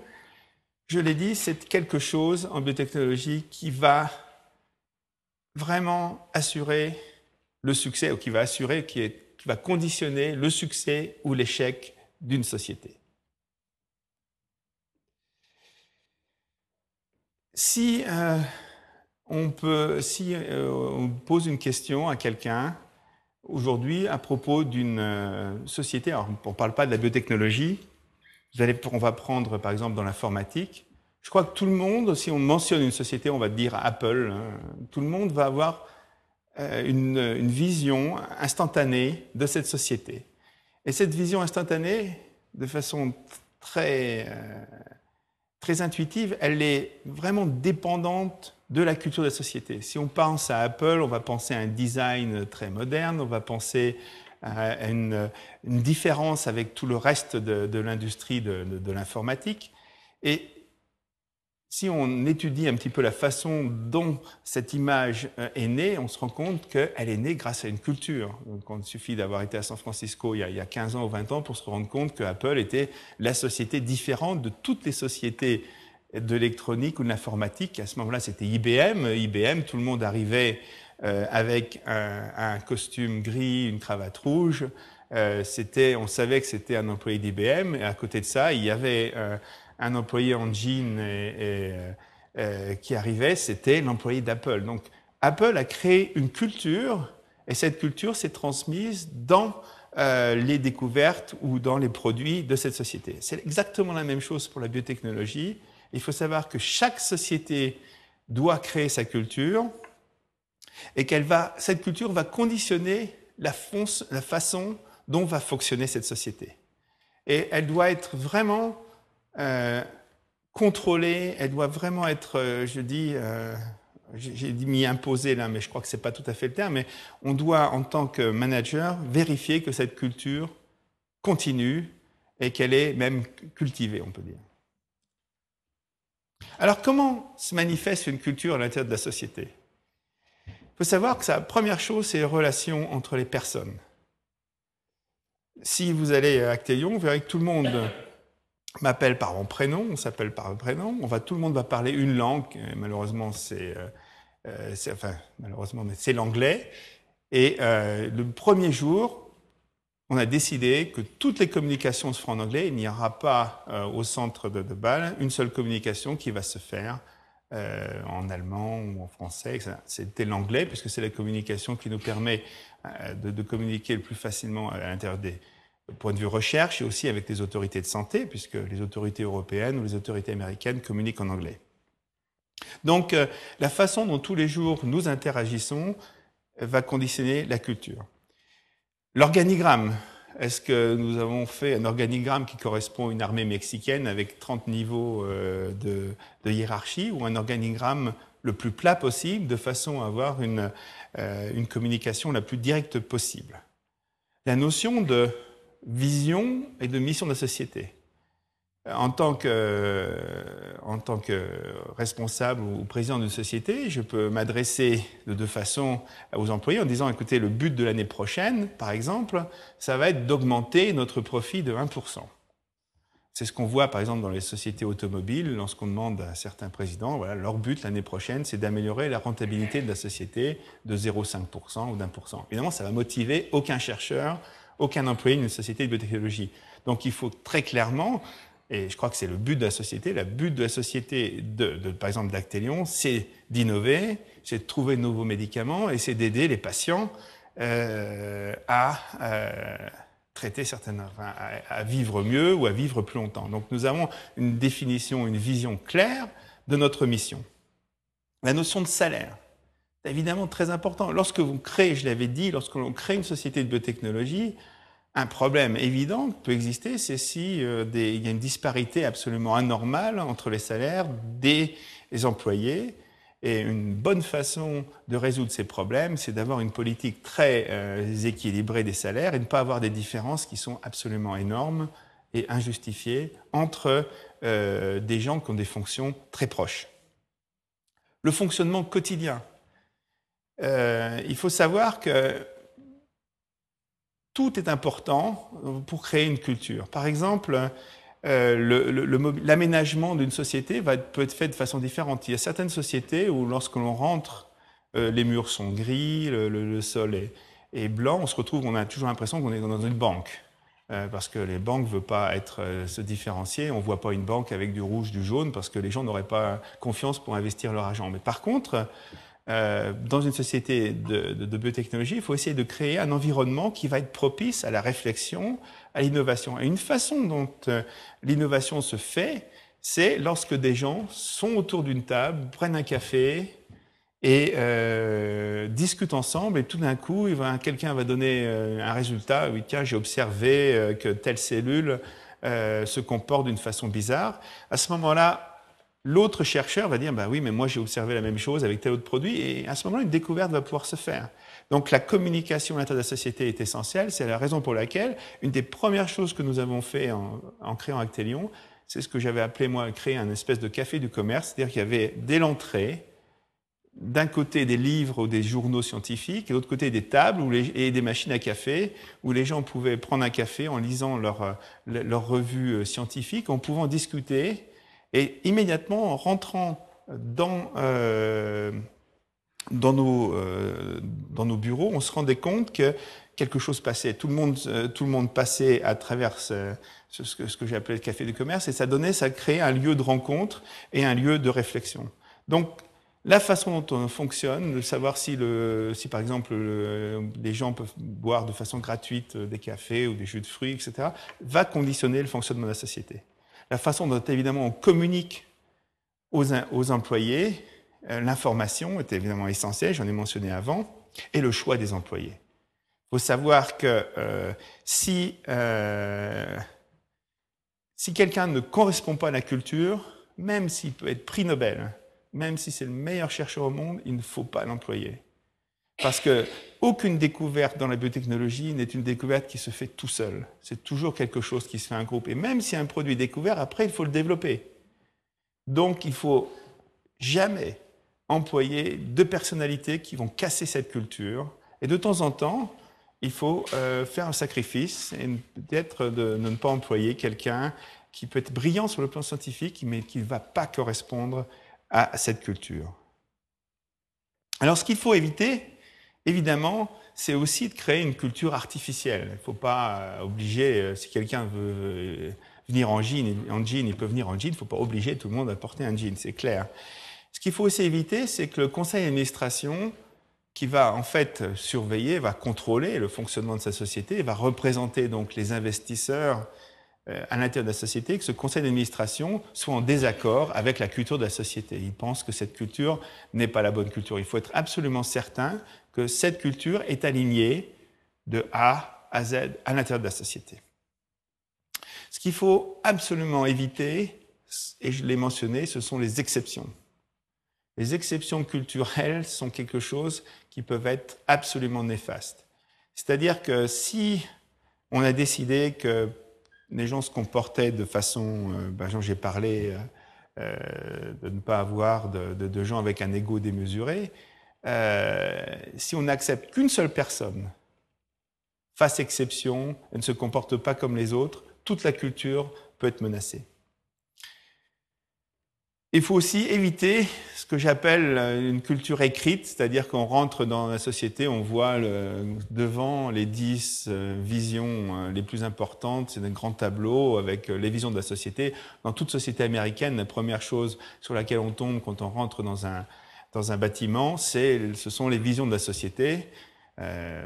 je l'ai dit, c'est quelque chose en biotechnologie qui va vraiment assurer le succès, ou qui va assurer, qui, va conditionner le succès ou l'échec d'une société. Si euh, on peut, si euh, on pose une question à quelqu'un aujourd'hui à propos d'une euh, société, alors on ne parle pas de la biotechnologie, on va prendre par exemple dans l'informatique. Je crois que tout le monde, si on mentionne une société, on va dire Apple, hein, tout le monde va avoir euh, une, vision instantanée de cette société. Et cette vision instantanée, de façon très, euh, très intuitive, elle est vraiment dépendante de la culture de la société. Si on pense à Apple, on va penser à un design très moderne, on va penser à une, différence avec tout le reste de, l'industrie de, l'informatique. Si on étudie un petit peu la façon dont cette image euh, est née, on se rend compte qu'elle est née grâce à une culture. Donc, il suffit d'avoir été à San Francisco il y, a, il y, a, 15 ans ou 20 ans pour se rendre compte que Apple était la société différente de toutes les sociétés de l'électronique ou de l'informatique. À ce moment-là, c'était IBM. IBM, tout le monde arrivait euh, avec un, costume gris, une cravate rouge. Euh, on savait que c'était un employé d'IBM. Et à côté de ça, il y avait un employé en jean et, qui arrivait, c'était l'employé d'Apple. Donc Apple a créé une culture et cette culture s'est transmise dans les découvertes ou dans les produits de cette société. C'est exactement la même chose pour la biotechnologie. Il faut savoir que chaque société doit créer sa culture et qu'elle va, cette culture va conditionner la, façon dont va fonctionner cette société. Et elle doit être vraiment euh, contrôlée, elle doit vraiment être, euh, je dis, euh, j'ai dit m'y imposer là, mais je crois que c'est pas tout à fait le terme, mais on doit, en tant que manager, vérifier que cette culture continue et qu'elle est même cultivée, on peut dire. Alors comment se manifeste une culture à l'intérieur de la société? Il faut savoir que la première chose, c'est les relations entre les personnes. Si vous allez à Actélion, vous verrez que tout le monde m'appelle par mon prénom, on s'appelle par un prénom, on va, tout le monde va parler une langue, malheureusement c'est, euh, euh, enfin malheureusement, mais c'est l'anglais. Et euh, le premier jour, on a décidé que toutes les communications se feront en anglais. Il n'y aura pas au centre de, de Bâle une seule communication qui va se faire en allemand ou en français. C'était l'anglais, puisque c'est la communication qui nous permet euh, de, communiquer le plus facilement à l'intérieur des points de vue recherche et aussi avec les autorités de santé, puisque les autorités européennes ou les autorités américaines communiquent en anglais. Donc, euh, la façon dont tous les jours nous interagissons va conditionner la culture. L'organigramme, est-ce que nous avons fait un organigramme qui correspond à une armée mexicaine avec 30 niveaux euh, de, hiérarchie ou un organigramme le plus plat possible de façon à avoir une, euh, une communication la plus directe possible? La notion de vision et de mission de la société. en tant que, en tant que responsable ou président d'une société, je peux m'adresser de deux façons aux employés en disant, écoutez, le but de l'année prochaine, par exemple, ça va être d'augmenter notre profit de 1%. C'est ce qu'on voit par exemple dans les sociétés automobiles lorsqu'on demande à certains présidents, voilà, leur but l'année prochaine, c'est d'améliorer la rentabilité de la société de 0,5% ou d'1%. Évidemment, ça va motiver aucun chercheur, aucun employé d'une société de biotechnologie. Donc il faut très clairement et je crois que c'est le but de la société. Le but de la société, de, par exemple d'Actelion, c'est d'innover, c'est de trouver de nouveaux médicaments et c'est d'aider les patients euh, à euh, traiter certaines, à, vivre mieux ou à vivre plus longtemps. Donc nous avons une définition, une vision claire de notre mission. La notion de salaire, c'est évidemment très important. Lorsque vous créez, je l'avais dit, lorsque l'on crée une société de biotechnologie, un problème évident peut exister, c'est si euh, il y a une disparité absolument anormale entre les salaires des employés. Et une bonne façon de résoudre ces problèmes, c'est d'avoir une politique très euh, équilibrée des salaires et ne pas avoir des différences qui sont absolument énormes et injustifiées entre euh, des gens qui ont des fonctions très proches. Le fonctionnement quotidien. Euh, il faut savoir que tout est important pour créer une culture. Par exemple, euh, l'aménagement d'une société peut être fait de façon différente. Il y a certaines sociétés où lorsque l'on rentre, euh, les murs sont gris, le, sol est, blanc, on se retrouve, on a toujours l'impression qu'on est dans une banque. Parce que les banques ne veulent pas se différencier. On ne voit pas une banque avec du rouge, du jaune, parce que les gens n'auraient pas confiance pour investir leur argent. Mais par contre, euh, dans une société de, biotechnologie, il faut essayer de créer un environnement qui va être propice à la réflexion, à l'innovation. Et une façon dont euh, l'innovation se fait, c'est lorsque des gens sont autour d'une table, prennent un café et euh, discutent ensemble, et tout d'un coup, quelqu'un va donner un résultat. Oui, tiens, j'ai observé que telle cellule se comporte d'une façon bizarre. À ce moment-là, L'autre chercheur va dire, bah oui, mais moi j'ai observé la même chose avec tel autre produit, et à ce moment-là, une découverte va pouvoir se faire. Donc la communication à l'intérieur de la société est essentielle, c'est la raison pour laquelle une des premières choses que nous avons fait en, en créant Actelion, c'est ce que j'avais appelé moi créer un espèce de café du commerce, c'est-à-dire qu'il y avait dès l'entrée, d'un côté des livres ou des journaux scientifiques, et de l'autre côté des tables et des machines à café, où les gens pouvaient prendre un café en lisant leur, leur revue scientifique, en pouvant discuter et immédiatement, en rentrant dans, euh, dans, nos, euh, dans nos bureaux, on se rendait compte que quelque chose passait. Tout le monde, euh, tout le monde passait à travers ce, que, j'ai appelé le café du commerce, et ça donnait, ça créait un lieu de rencontre et un lieu de réflexion. Donc, la façon dont on fonctionne, de savoir si, le, si par exemple le, les gens peuvent boire de façon gratuite des cafés ou des jus de fruits, etc., va conditionner le fonctionnement de la société la façon dont évidemment on communique aux, aux employés, euh, l'information est évidemment essentielle, j'en ai mentionné avant, et le choix des employés. Il faut savoir que euh, si, euh, si quelqu'un ne correspond pas à la culture, même s'il peut être prix Nobel, même si c'est le meilleur chercheur au monde, il ne faut pas l'employer. Parce que aucune découverte dans la biotechnologie n'est une découverte qui se fait tout seul. C'est toujours quelque chose qui se fait en groupe. Et même si un produit est découvert, après, il faut le développer. Donc, il faut jamais employer deux personnalités qui vont casser cette culture. Et de temps en temps, il faut euh, faire un sacrifice et peut-être de, ne pas employer quelqu'un qui peut être brillant sur le plan scientifique, mais qui ne va pas correspondre à cette culture. Alors, ce qu'il faut éviter, Évidemment, c'est aussi de créer une culture artificielle. Il ne faut pas euh, obliger, euh, si quelqu'un veut euh, venir en jean, il peut venir en jean, il ne faut pas obliger tout le monde à porter un jean, c'est clair. Ce qu'il faut aussi éviter, c'est que le conseil d'administration, qui va en fait surveiller, va contrôler le fonctionnement de sa société, va représenter donc les investisseurs à l'intérieur de la société, que ce conseil d'administration soit en désaccord avec la culture de la société. Il pense que cette culture n'est pas la bonne culture. Il faut être absolument certain que cette culture est alignée de A à Z à l'intérieur de la société. Ce qu'il faut absolument éviter, et je l'ai mentionné, ce sont les exceptions. Les exceptions culturelles sont quelque chose qui peuvent être absolument néfastes. C'est-à-dire que si on a décidé que les gens se comportaient de façon, ben, j'ai parlé de ne pas avoir de, de, gens avec un ego démesuré. si on n'accepte qu'une seule personne fasse exception, elle ne se comporte pas comme les autres, toute la culture peut être menacée. Il faut aussi éviter ce que j'appelle une culture écrite, c'est-à-dire qu'on rentre dans la société, on voit devant les dix euh, visions euh, les plus importantes, c'est un grand tableau avec euh, les visions de la société. Dans toute société américaine, la première chose sur laquelle on tombe quand on rentre dans un, dans un bâtiment, c'est, ce sont les visions de la société.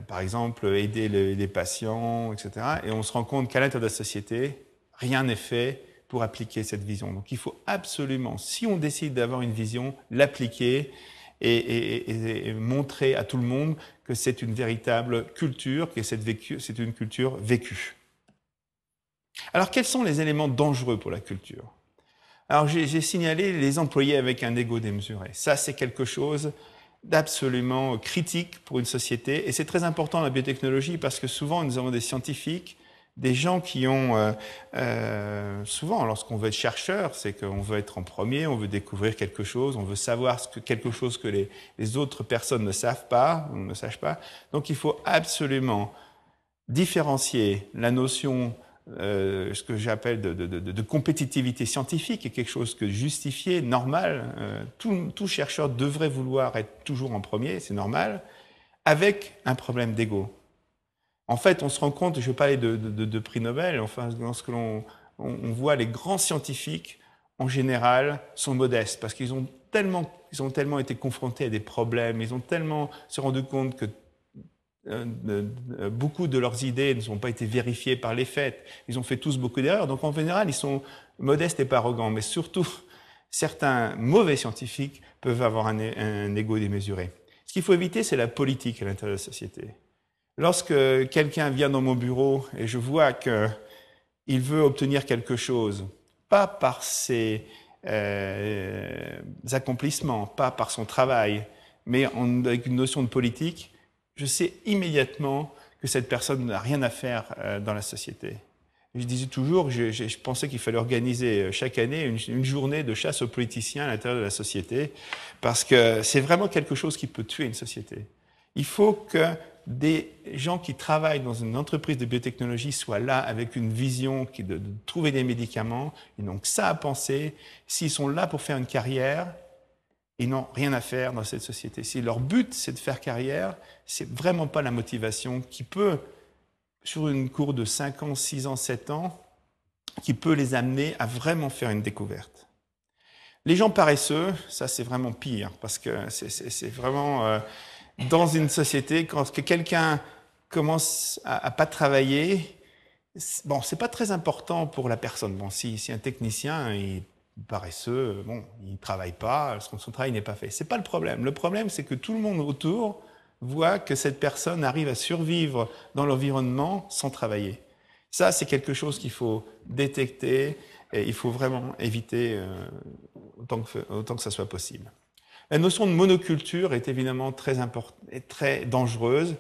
par exemple, aider les patients, etc. Et on se rend compte qu'à l'intérieur de la société, rien n'est fait pour appliquer cette vision. Donc il faut absolument, si on décide d'avoir une vision, l'appliquer et, montrer à tout le monde que c'est une véritable culture, que c'est une culture vécue. Alors quels sont les éléments dangereux pour la culture? Alors j'ai signalé les employés avec un ego démesuré. Ça c'est quelque chose d'absolument critique pour une société et c'est très important la biotechnologie parce que souvent nous avons des scientifiques des gens qui ont, euh, euh, souvent lorsqu'on veut être chercheur, c'est qu'on veut être en premier, on veut découvrir quelque chose, on veut savoir quelque chose que les, autres personnes ne savent pas, ne sachent pas. Donc il faut absolument différencier la notion, euh, ce que j'appelle de, compétitivité scientifique, est quelque chose que justifié, normal. Tout, tout chercheur devrait vouloir être toujours en premier, c'est normal, avec un problème d'ego. En fait, on se rend compte, je parler de, de, prix Nobel, enfin, lorsque l'on on, voit les grands scientifiques, en général, sont modestes parce qu'ils ont tellement, ils ont tellement été confrontés à des problèmes, ils ont tellement se rendu compte que euh, beaucoup de leurs idées ne sont pas été vérifiées par les faits. Ils ont fait tous beaucoup d'erreurs. Donc, en général, ils sont modestes et pas arrogants. Mais surtout, certains mauvais scientifiques peuvent avoir un, un ego démesuré. Ce qu'il faut éviter, c'est la politique à l'intérieur de la société. Lorsque quelqu'un vient dans mon bureau et je vois qu'il veut obtenir quelque chose, pas par ses euh, accomplissements, pas par son travail, mais avec une notion de politique, je sais immédiatement que cette personne n'a rien à faire euh, dans la société. Je disais toujours, je, pensais qu'il fallait organiser euh, chaque année une, une, journée de chasse aux politiciens à l'intérieur de la société, parce que c'est vraiment quelque chose qui peut tuer une société. Il faut que des gens qui travaillent dans une entreprise de biotechnologie soient là avec une vision qui de, trouver des médicaments, ils n'ont que ça à penser. S'ils sont là pour faire une carrière, ils n'ont rien à faire dans cette société. Si leur but c'est de faire carrière, c'est vraiment pas la motivation qui peut, sur une cour de 5 ans, 6 ans, 7 ans, qui peut les amener à vraiment faire une découverte. Les gens paresseux, ça c'est vraiment pire, parce que c'est vraiment... Euh, dans une société, quand quelqu'un commence à, à, pas travailler, bon, c'est pas très important pour la personne. Bon, si, si un technicien est paresseux, bon, il travaille pas, son, son travail n'est pas fait. C'est pas le problème. Le problème, c'est que tout le monde autour voit que cette personne arrive à survivre dans l'environnement sans travailler. Ça, c'est quelque chose qu'il faut détecter et il faut vraiment éviter euh, autant, que, autant que ça soit possible. La notion de monoculture est évidemment très importante et très dangereuse.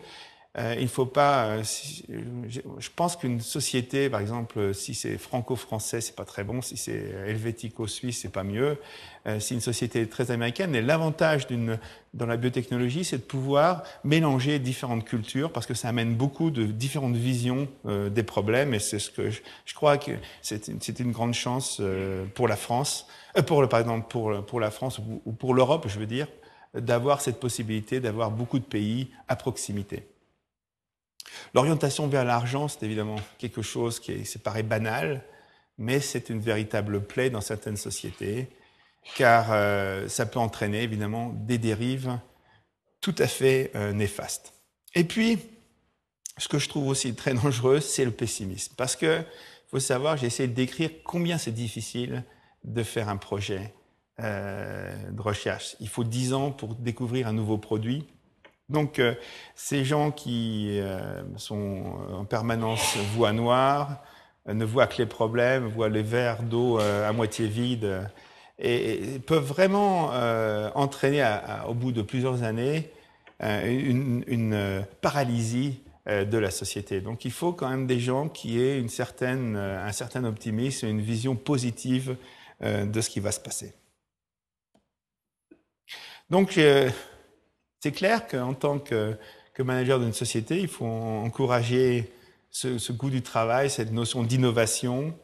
Euh, il faut pas. Euh, si, je pense qu'une société, par exemple, si c'est franco-français, c'est pas très bon. Si c'est helvético-suisse, c'est pas mieux. Euh, si une société est très américaine, et l'avantage d'une dans la biotechnologie, c'est de pouvoir mélanger différentes cultures parce que ça amène beaucoup de différentes visions euh, des problèmes. Et c'est ce que je, je crois que c'est une, une, grande chance euh, pour la France, euh, pour le par exemple pour pour la France ou pour l'Europe, je veux dire, d'avoir cette possibilité d'avoir beaucoup de pays à proximité. L'orientation vers l'argent, c'est évidemment quelque chose qui est, paraît banal, mais c'est une véritable plaie dans certaines sociétés, car euh, ça peut entraîner évidemment des dérives tout à fait euh, néfastes. Et puis, ce que je trouve aussi très dangereux, c'est le pessimisme, parce que faut savoir, j'ai essayé de décrire combien c'est difficile de faire un projet euh, de recherche. Il faut dix ans pour découvrir un nouveau produit. Donc, euh, ces gens qui euh, sont en permanence voix noire, euh, ne voient que les problèmes, voient les verres d'eau à moitié vides, et, peuvent vraiment entraîner au bout de plusieurs années une, une paralysie de la société. Donc il faut quand même des gens qui aient une certaine, un certain optimisme, une vision positive de ce qui va se passer. Donc c'est clair qu'en tant que, manager d'une société, il faut encourager ce, goût du travail, cette notion d'innovation.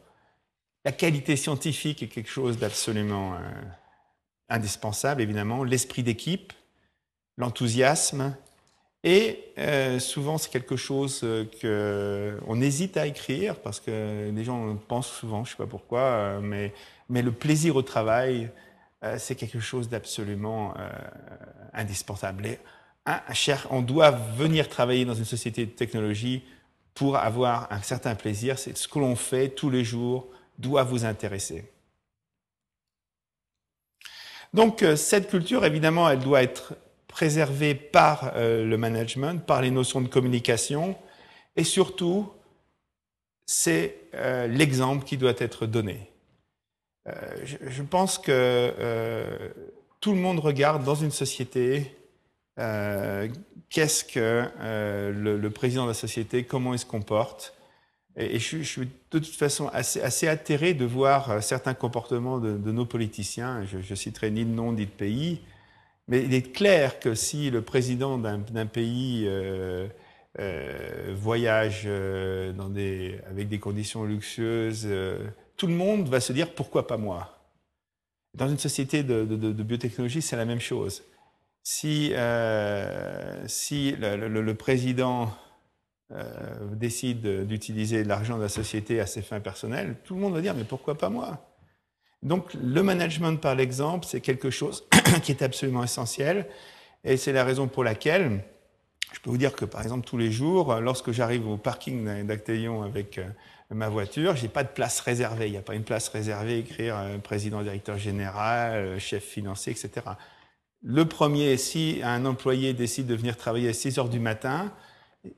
La qualité scientifique est quelque chose d'absolument indispensable, évidemment. L'esprit d'équipe, l'enthousiasme, et euh, souvent, c'est quelque chose euh, qu'on hésite à écrire parce que les gens pensent souvent, je ne sais pas pourquoi, euh, mais, le plaisir au travail, c'est quelque chose d'absolument indispensable. Et, cher, on doit venir travailler dans une société de technologie pour avoir un certain plaisir. C'est ce que l'on fait tous les jours doit vous intéresser. Donc, cette culture, évidemment, elle doit être préservé par euh, le management, par les notions de communication, et surtout, c'est euh, l'exemple qui doit être donné. Euh, je, pense que tout le monde regarde dans une société qu'est-ce que le, président de la société, comment il se comporte. Et, je, suis de toute façon assez, assez atterré de voir certains comportements de, nos politiciens. Je, je citerai ni de nom ni de pays, mais il est clair que si le président d'un pays euh, euh, voyage euh, avec des conditions luxueuses, euh, tout le monde va se dire pourquoi pas moi? Dans une société de, biotechnologie, c'est la même chose. Si, euh, si le, président décide d'utiliser l'argent de la société à ses fins personnelles, tout le monde va dire mais pourquoi pas moi? Donc le management par l'exemple, c'est quelque chose qui est absolument essentiel. Et c'est la raison pour laquelle je peux vous dire que par exemple tous les jours, lorsque j'arrive au parking d'Actélion avec euh, ma voiture, j'ai pas de place réservée. Il n'y a pas une place réservée, écrire euh, président, directeur général, euh, chef financier, etc. Le premier, si un employé décide de venir travailler à 6 heures du matin,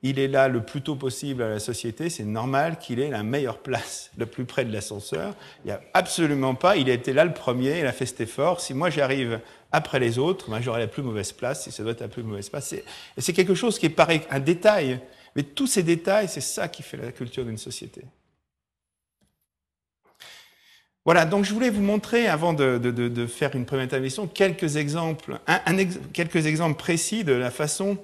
il est là le plus tôt possible à la société, c'est normal qu'il ait la meilleure place, le plus près de l'ascenseur. Il n'y a absolument pas, il a été là le premier, il a fait cet effort. Si moi j'arrive après les autres, ben, j'aurai la plus mauvaise place, si ça doit être la plus mauvaise place. C'est quelque chose qui paraît un détail, mais tous ces détails, c'est ça qui fait la culture d'une société. Voilà, donc je voulais vous montrer, avant de, faire une première intervention, quelques exemples, quelques exemples précis de la façon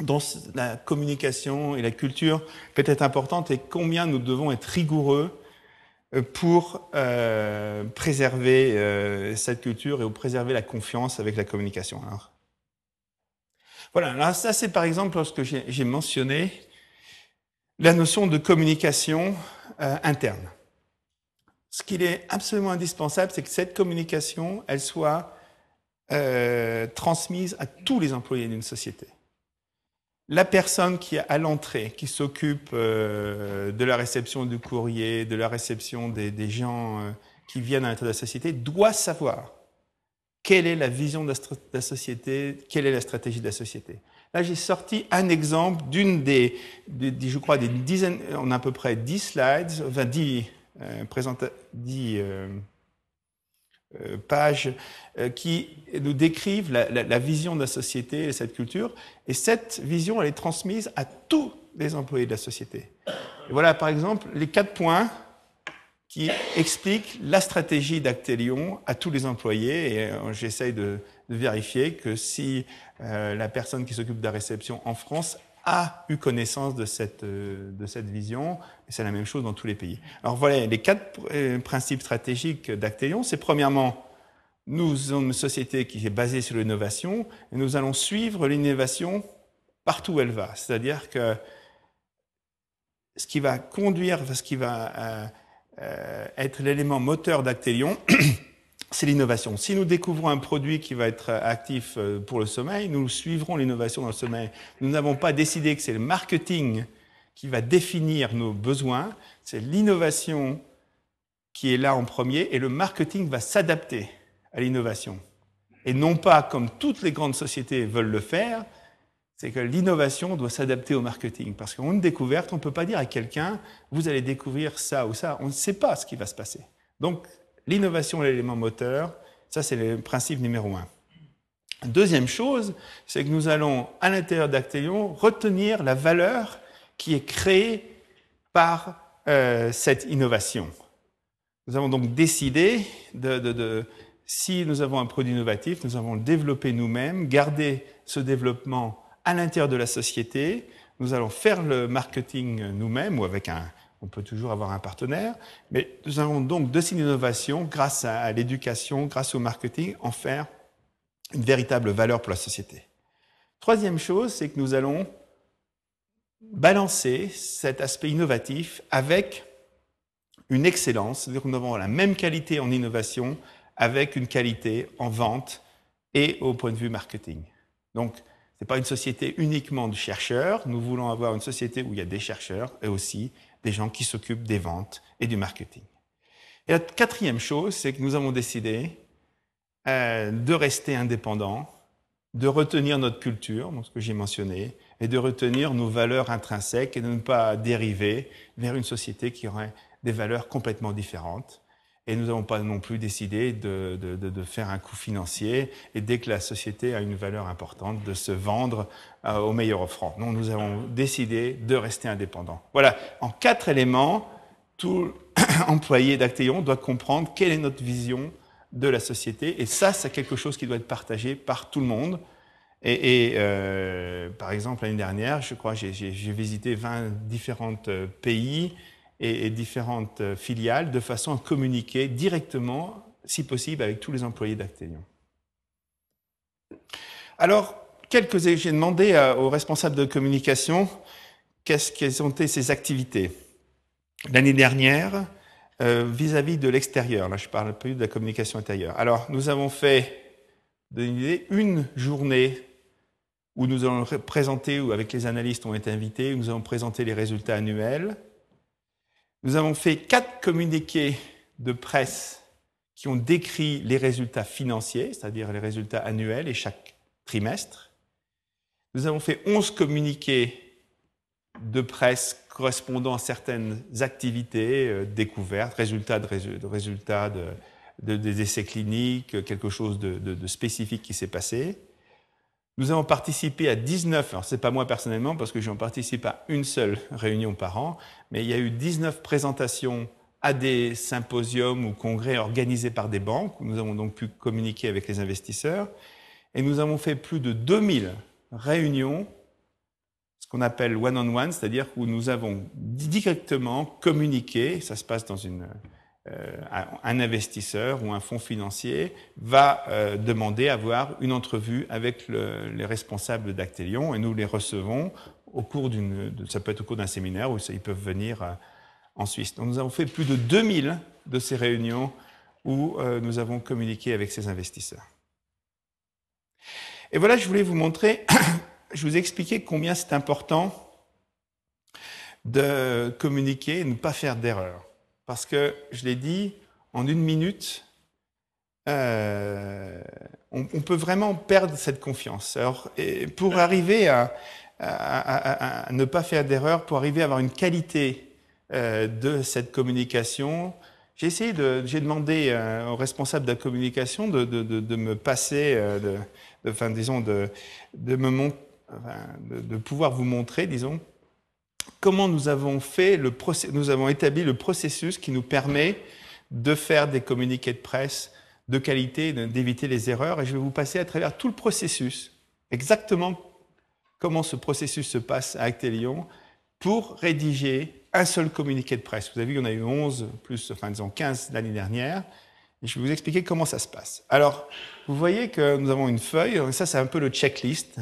dont la communication et la culture peut être importante et combien nous devons être rigoureux euh, pour euh, préserver euh, cette culture et préserver la confiance avec la communication. Alors, voilà, alors ça c'est par exemple lorsque j'ai mentionné la notion de communication euh, interne. Ce qu'il est absolument indispensable, c'est que cette communication, elle soit euh, transmise à tous les employés d'une société la personne qui est à l'entrée, qui s'occupe euh, de la réception du courrier, de la réception des, gens euh, qui viennent à l'intérieur de la société, doit savoir quelle est la vision de la, société, quelle est la stratégie de la société. Là, j'ai sorti un exemple d'une des, je crois, des dizaines, on a à peu près dix slides, enfin dix, euh, dix euh, euh, pages qui nous décrivent la, vision de la société et cette culture. Et cette vision, elle est transmise à tous les employés de la société. Voilà, par exemple, les quatre points qui expliquent la stratégie d'Actelion à tous les employés. Et euh, j'essaye de, vérifier que si la personne qui s'occupe de la réception en France a eu connaissance de cette, de cette vision, et c'est la même chose dans tous les pays. Alors voilà, les quatre euh, principes stratégiques d'Actelion, c'est premièrement, nous sommes une société qui est basée sur l'innovation, et nous allons suivre l'innovation partout où elle va. C'est-à-dire que ce qui va conduire, ce qui va euh, euh, être l'élément moteur d'Actelion, c'est l'innovation. Si nous découvrons un produit qui va être actif euh, pour le sommeil, nous suivrons l'innovation dans le sommeil. Nous n'avons pas décidé que c'est le marketing qui va définir nos besoins, c'est l'innovation qui est là en premier et le marketing va s'adapter à l'innovation. Et non pas comme toutes les grandes sociétés veulent le faire, c'est que l'innovation doit s'adapter au marketing. Parce qu'en une découverte, on ne peut pas dire à quelqu'un, vous allez découvrir ça ou ça. On ne sait pas ce qui va se passer. Donc, L'innovation est l'élément moteur, ça c'est le principe numéro un. Deuxième chose, c'est que nous allons, à l'intérieur d'Actelion, retenir la valeur qui est créée par euh, cette innovation. Nous avons donc décidé de, de, de, si nous avons un produit innovatif, nous avons le développer nous-mêmes, garder ce développement à l'intérieur de la société. Nous allons faire le marketing nous-mêmes ou avec un, on peut toujours avoir un partenaire, mais nous allons donc de cette innovation, grâce à l'éducation, grâce au marketing, en faire une véritable valeur pour la société. Troisième chose, c'est que nous allons balancer cet aspect innovatif avec une excellence, c'est-à-dire que nous avons la même qualité en innovation avec une qualité en vente et au point de vue marketing. Donc, ce n'est pas une société uniquement de chercheurs, nous voulons avoir une société où il y a des chercheurs et aussi des gens qui s'occupent des ventes et du marketing. Et la quatrième chose, c'est que nous avons décidé euh, de rester indépendants, de retenir notre culture, ce que j'ai mentionné, et de retenir nos valeurs intrinsèques et de ne pas dériver vers une société qui aurait des valeurs complètement différentes. Et nous n'avons pas non plus décidé de, de, de, faire un coût financier et dès que la société a une valeur importante, de se vendre euh, au meilleur offrant. Non, nous avons décidé de rester indépendants. Voilà, en quatre éléments, tout employé d'Actéon doit comprendre quelle est notre vision de la société. Et ça, c'est quelque chose qui doit être partagé par tout le monde. Et, et euh, par exemple, l'année dernière, je crois, j'ai visité 20 différents euh, pays et, différentes euh, filiales de façon à communiquer directement, si possible, avec tous les employés d'Actelion. Alors, quelques j'ai demandé aux responsables de communication qu'est-ce qu'elles ont été ces activités. L'année dernière, vis-à-vis euh, -vis de l'extérieur, là je parle plus de la communication intérieure. Alors, nous avons fait une journée où nous allons présenter, où avec les analystes ont été invités, où nous allons présenter les résultats annuels. Nous avons fait quatre communiqués de presse qui ont décrit les résultats financiers, c'est-à-dire les résultats annuels et chaque trimestre. Nous avons fait onze communiqués de presse correspondant à certaines activités, euh, découvertes, résultats de, des essais cliniques, quelque chose de spécifique qui s'est passé. Nous avons participé à 19, alors c'est pas moi personnellement parce que j'en participe à une seule réunion par an, mais il y a eu 19 présentations à des symposiums ou congrès organisés par des banques, nous avons donc pu communiquer avec les investisseurs, et nous avons fait plus de 2000 réunions, ce qu'on appelle one-on-one, -on -one, cest à dire où nous avons directement communiqué, ça se passe dans une, un investisseur ou un fonds financier va euh, demander à avoir une entrevue avec le, les responsables d'Actelion et nous les recevons au cours d'une, ça peut être au cours d'un séminaire où ils peuvent venir euh, en Suisse. Donc nous avons fait plus de 2000 de ces réunions où euh, nous avons communiqué avec ces investisseurs. Et voilà, je voulais vous montrer, je vous ai expliqué combien c'est important de communiquer et ne pas faire d'erreurs. Parce que, je l'ai dit, en une minute, euh, on, on, peut vraiment perdre cette confiance. Alors, pour arriver à, à, à, à ne pas faire d'erreur, pour arriver à avoir une qualité euh, de cette communication, j'ai essayé de, j'ai demandé euh, au responsable de la communication de, de, de, de me passer, euh, de, enfin, disons, de, de me mon, enfin, de pouvoir vous montrer, disons, comment nous avons fait le nous avons établi le processus qui nous permet de faire des communiqués de presse de qualité, d'éviter les erreurs. Et je vais vous passer à travers tout le processus, exactement comment ce processus se passe à Actelion pour rédiger un seul communiqué de presse. Vous avez vu, il y en a eu 11, plus, enfin disons 15 l'année dernière. Et je vais vous expliquer comment ça se passe. Alors, vous voyez que nous avons une feuille, ça c'est un peu le checklist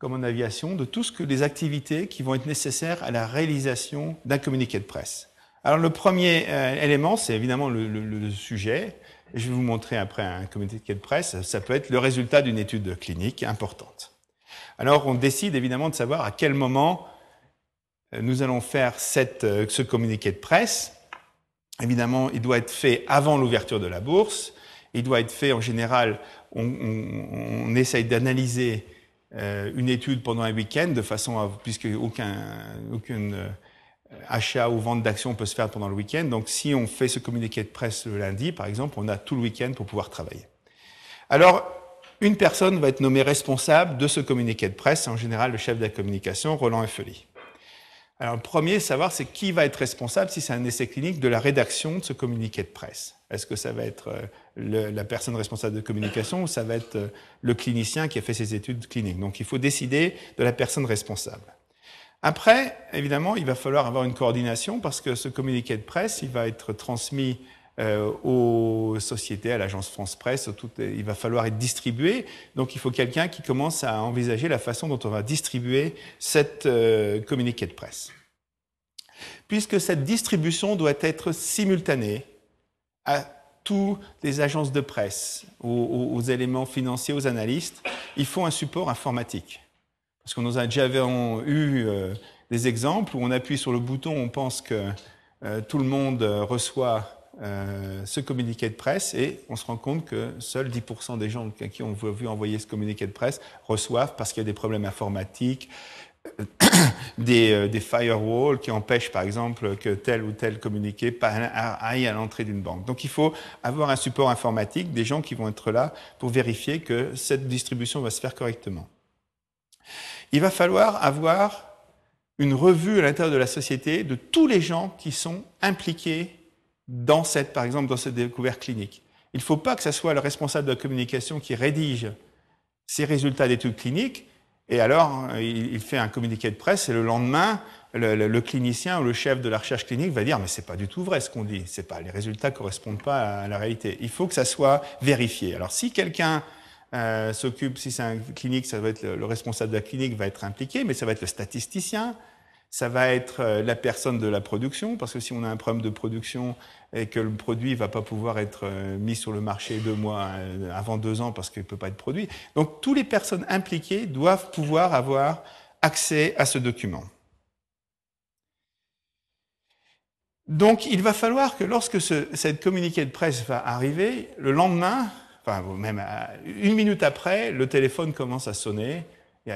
comme en aviation, de tout ce que les activités qui vont être nécessaires à la réalisation d'un communiqué de presse. Alors le premier euh, élément, c'est évidemment le, sujet. Je vais vous montrer après un communiqué de presse. Ça peut être le résultat d'une étude clinique importante. Alors on décide évidemment de savoir à quel moment euh, nous allons faire cette, euh, ce communiqué de presse. Évidemment, il doit être fait avant l'ouverture de la bourse. Il doit être fait en général, on, essaye d'analyser une étude pendant un week-end, de façon à, puisque aucun, aucun euh, achat ou vente d'actions peut se faire pendant le week-end. Donc, si on fait ce communiqué de presse le lundi, par exemple, on a tout le week-end pour pouvoir travailler. Alors, une personne va être nommée responsable de ce communiqué de presse, en général le chef de la communication, Roland Effeli. Alors, le premier, savoir, c'est qui va être responsable, si c'est un essai clinique, de la rédaction de ce communiqué de presse. Est-ce que ça va être euh, la personne responsable de communication ou ça va être euh, le clinicien qui a fait ses études cliniques? Donc, il faut décider de la personne responsable. Après, évidemment, il va falloir avoir une coordination parce que ce communiqué de presse, il va être transmis euh, aux sociétés, à l'agence France Presse, il va falloir être distribué. Donc il faut quelqu'un qui commence à envisager la façon dont on va distribuer cette euh, communiqué de presse. Puisque cette distribution doit être simultanée à toutes les agences de presse, aux, éléments financiers, aux analystes, il faut un support informatique. Parce qu'on nous a déjà eu euh, des exemples où on appuie sur le bouton, on pense que tout le monde reçoit euh, ce communiqué de presse et on se rend compte que seuls 10% des gens à qui on veut vu envoyer ce communiqué de presse reçoivent parce qu'il y a des problèmes informatiques, euh, des, des, firewalls qui empêchent par exemple que tel ou tel communiqué aille à l'entrée d'une banque. Donc il faut avoir un support informatique, des gens qui vont être là pour vérifier que cette distribution va se faire correctement. Il va falloir avoir une revue à l'intérieur de la société de tous les gens qui sont impliqués dans cette, par exemple, dans cette découverte clinique. Il ne faut pas que ce soit le responsable de la communication qui rédige ces résultats d'études cliniques, et alors il fait un communiqué de presse, et le lendemain, le, clinicien ou le chef de la recherche clinique va dire mais c'est pas du tout vrai ce qu'on dit, c'est pas les résultats correspondent pas à la réalité. Il faut que ça soit vérifié. Alors si quelqu'un euh, s'occupe, si c'est un clinique, ça va être le, responsable de la clinique va être impliqué, mais ça va être le statisticien, ça va être euh, la personne de la production, parce que si on a un problème de production et que le produit va pas pouvoir être euh, mis sur le marché deux mois euh, avant deux ans parce qu'il peut pas être produit. Donc, toutes les personnes impliquées doivent pouvoir avoir accès à ce document. Donc, il va falloir que lorsque ce, cette communiqué de presse va arriver, le lendemain, enfin même une minute après, le téléphone commence à sonner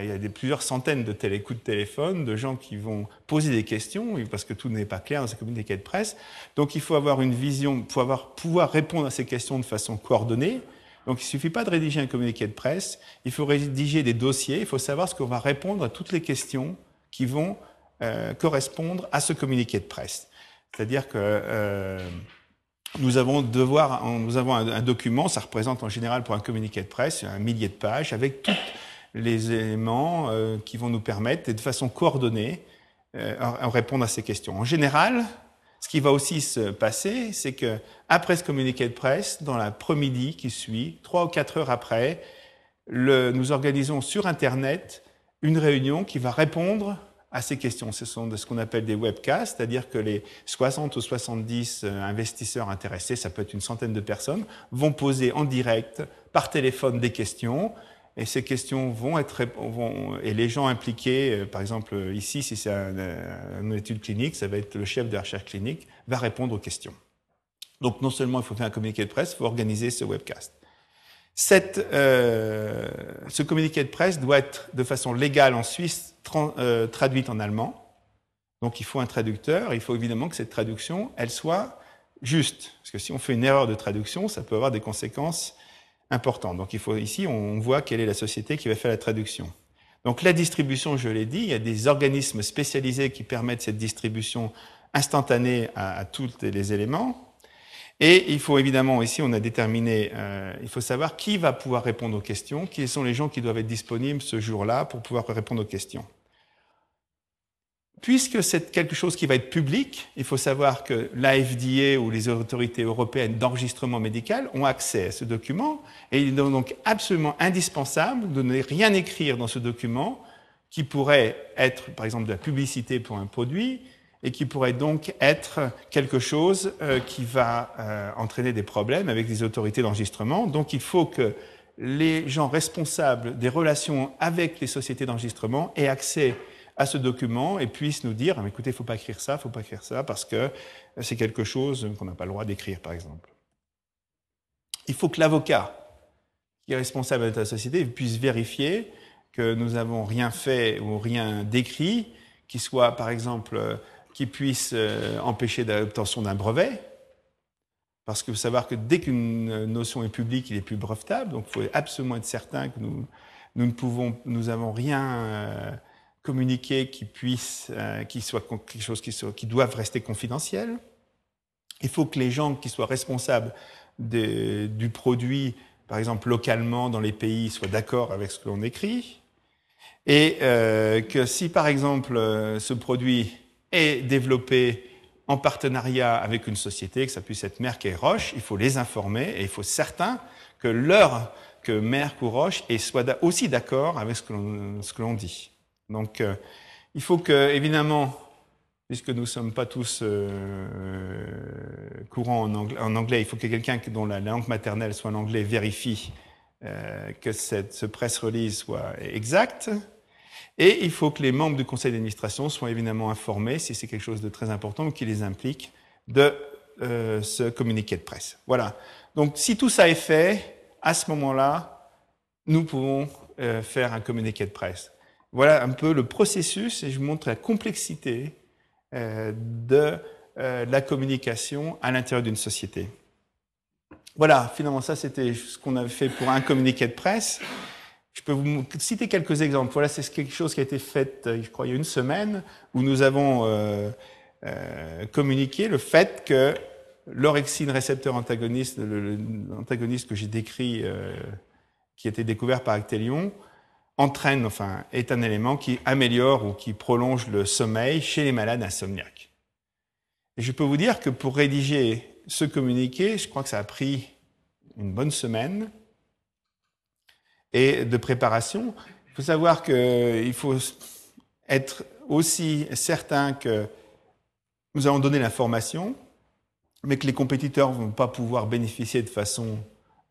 il y a, plusieurs centaines de coups de téléphone, de gens qui vont poser des questions, parce que tout n'est pas clair dans ces communiqués de presse. Donc il faut avoir une vision, pour avoir, pouvoir répondre à ces questions de façon coordonnée. Donc il ne suffit pas de rédiger un communiqué de presse, il faut rédiger des dossiers, il faut savoir ce qu'on va répondre à toutes les questions qui vont euh, correspondre à ce communiqué de presse. C'est-à-dire que euh, nous avons, un, document, ça représente en général pour un communiqué de presse un millier de pages, avec toutes les éléments euh, qui vont nous permettre, de façon coordonnée, euh, répondre à ces questions. En général, ce qui va aussi se passer, c'est que après ce communiqué de presse, dans l'après-midi qui suit, trois ou quatre heures après, nous organisons sur Internet une réunion qui va répondre à ces questions. Ce sont de ce qu'on appelle des webcasts, c'est-à-dire que les 60 ou 70 euh, investisseurs intéressés, ça peut être une centaine de personnes, vont poser en direct par téléphone des questions et ces questions vont être vont, et les gens impliqués, euh, par exemple ici, si c'est euh, une étude clinique, ça va être le chef de la recherche clinique va répondre aux questions. Donc non seulement il faut faire un communiqué de presse, il faut organiser ce webcast. Cette, euh, ce communiqué de presse doit être de façon légale en Suisse euh, traduite en allemand. Donc il faut un traducteur. Il faut évidemment que cette traduction, elle soit juste, parce que si on fait une erreur de traduction, ça peut avoir des conséquences Donc il faut ici, on voit quelle est la société qui va faire la traduction. Donc la distribution, je l'ai dit, il y a des organismes spécialisés qui permettent cette distribution instantanée à, tous les éléments. Et il faut évidemment, ici, on a déterminé, euh, il faut savoir qui va pouvoir répondre aux questions, qui sont les gens qui doivent être disponibles ce jour-là pour pouvoir répondre aux questions. Puisque c'est quelque chose qui va être public, il faut savoir que l'AFDA ou les autorités européennes d'enregistrement médical ont accès à ce document et il est donc absolument indispensable de ne rien écrire dans ce document qui pourrait être, par exemple, de la publicité pour un produit et qui pourrait donc être quelque chose euh, qui va euh, entraîner des problèmes avec les autorités d'enregistrement. Donc il faut que les gens responsables des relations avec les sociétés d'enregistrement aient accès à ce document et puisse nous dire, ah, écoutez, il ne faut pas écrire ça, il ne faut pas écrire ça, parce que c'est quelque chose qu'on n'a pas le droit d'écrire, par exemple. Il faut que l'avocat qui est responsable de la société puisse vérifier que nous n'avons rien fait ou rien décrit qui soit, par exemple, qui puisse euh, empêcher l'obtention d'un brevet, Parce que faut savoir que dès qu'une notion est publique, il est plus brevetable. Donc, il faut absolument être certain que nous, nous ne pouvons, nous avons rien euh, communiqué qui puisse, euh, qui soit quelque chose qui, soit, doivent rester confidentiel. Il faut que les gens qui soient responsables de, du produit, par exemple localement dans les pays, soient d'accord avec ce que l'on écrit. Et euh, que si, par exemple, euh, ce produit est développé en partenariat avec une société, que ça puisse être Merck et Roche, il faut les informer et il faut certain que leur que Merck ou Roche soit aussi d'accord avec ce que l'on dit. Donc, euh, il faut que, évidemment, puisque nous ne sommes pas tous euh, courants en anglais, il faut que quelqu'un dont la langue maternelle soit l'anglais vérifie euh, que cette, ce press release soit exact. Et il faut que les membres du conseil d'administration soient évidemment informés, si c'est quelque chose de très important ou qui les implique, de euh, ce communiqué de presse. Voilà. Donc si tout ça est fait, à ce moment-là, nous pouvons euh, faire un communiqué de presse. Voilà un peu le processus et je vous montre la complexité euh, de euh, la communication à l'intérieur d'une société. Voilà, finalement, ça c'était ce qu'on avait fait pour un communiqué de presse. Je peux vous citer quelques exemples. Voilà, c'est quelque chose qui a été fait, je crois, il y a une semaine, où nous avons euh, euh, communiqué le fait que l'orexine récepteur antagoniste, l'antagoniste que j'ai décrit, euh, qui a été découvert par Actelion, entraîne, enfin, est un élément qui améliore ou qui prolonge le sommeil chez les malades insomniaques. Et je peux vous dire que pour rédiger ce communiqué, je crois que ça a pris une bonne semaine et de préparation. Il faut savoir qu'il faut être aussi certain que nous allons donner l'information, mais que les compétiteurs ne vont pas pouvoir bénéficier de façon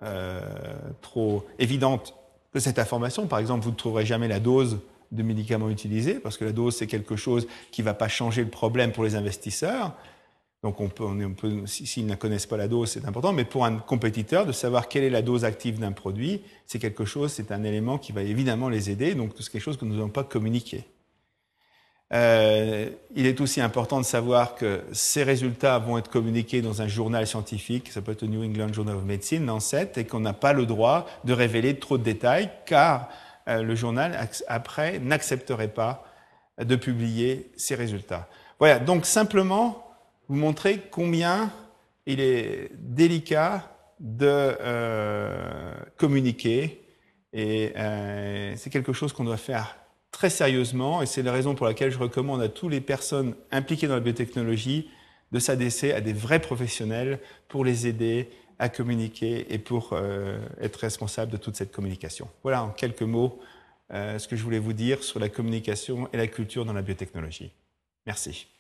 euh, trop évidente de cette information. Par exemple, vous ne trouverez jamais la dose de médicaments utilisés, parce que la dose, c'est quelque chose qui ne va pas changer le problème pour les investisseurs. Donc, on peut, s'ils ne connaissent pas la dose, c'est important. Mais pour un compétiteur, de savoir quelle est la dose active d'un produit, c'est quelque chose, c'est un élément qui va évidemment les aider. Donc, c'est quelque chose que nous n'avons pas communiqué. Euh, il est aussi important de savoir que ces résultats vont être communiqués dans un journal scientifique, ça peut être le New England Journal of Medicine, Lancet, et qu'on n'a pas le droit de révéler trop de détails, car euh, le journal, après, n'accepterait pas de publier ces résultats. Voilà, donc simplement, vous montrer combien il est délicat de euh, communiquer et c'est quelque chose qu'on doit faire très sérieusement et c'est la raison pour laquelle je recommande à toutes les personnes impliquées dans la biotechnologie de s'adresser à des vrais professionnels pour les aider à communiquer et pour euh, être responsable de toute cette communication. Voilà en quelques mots euh, ce que je voulais vous dire sur la communication et la culture dans la biotechnologie. Merci.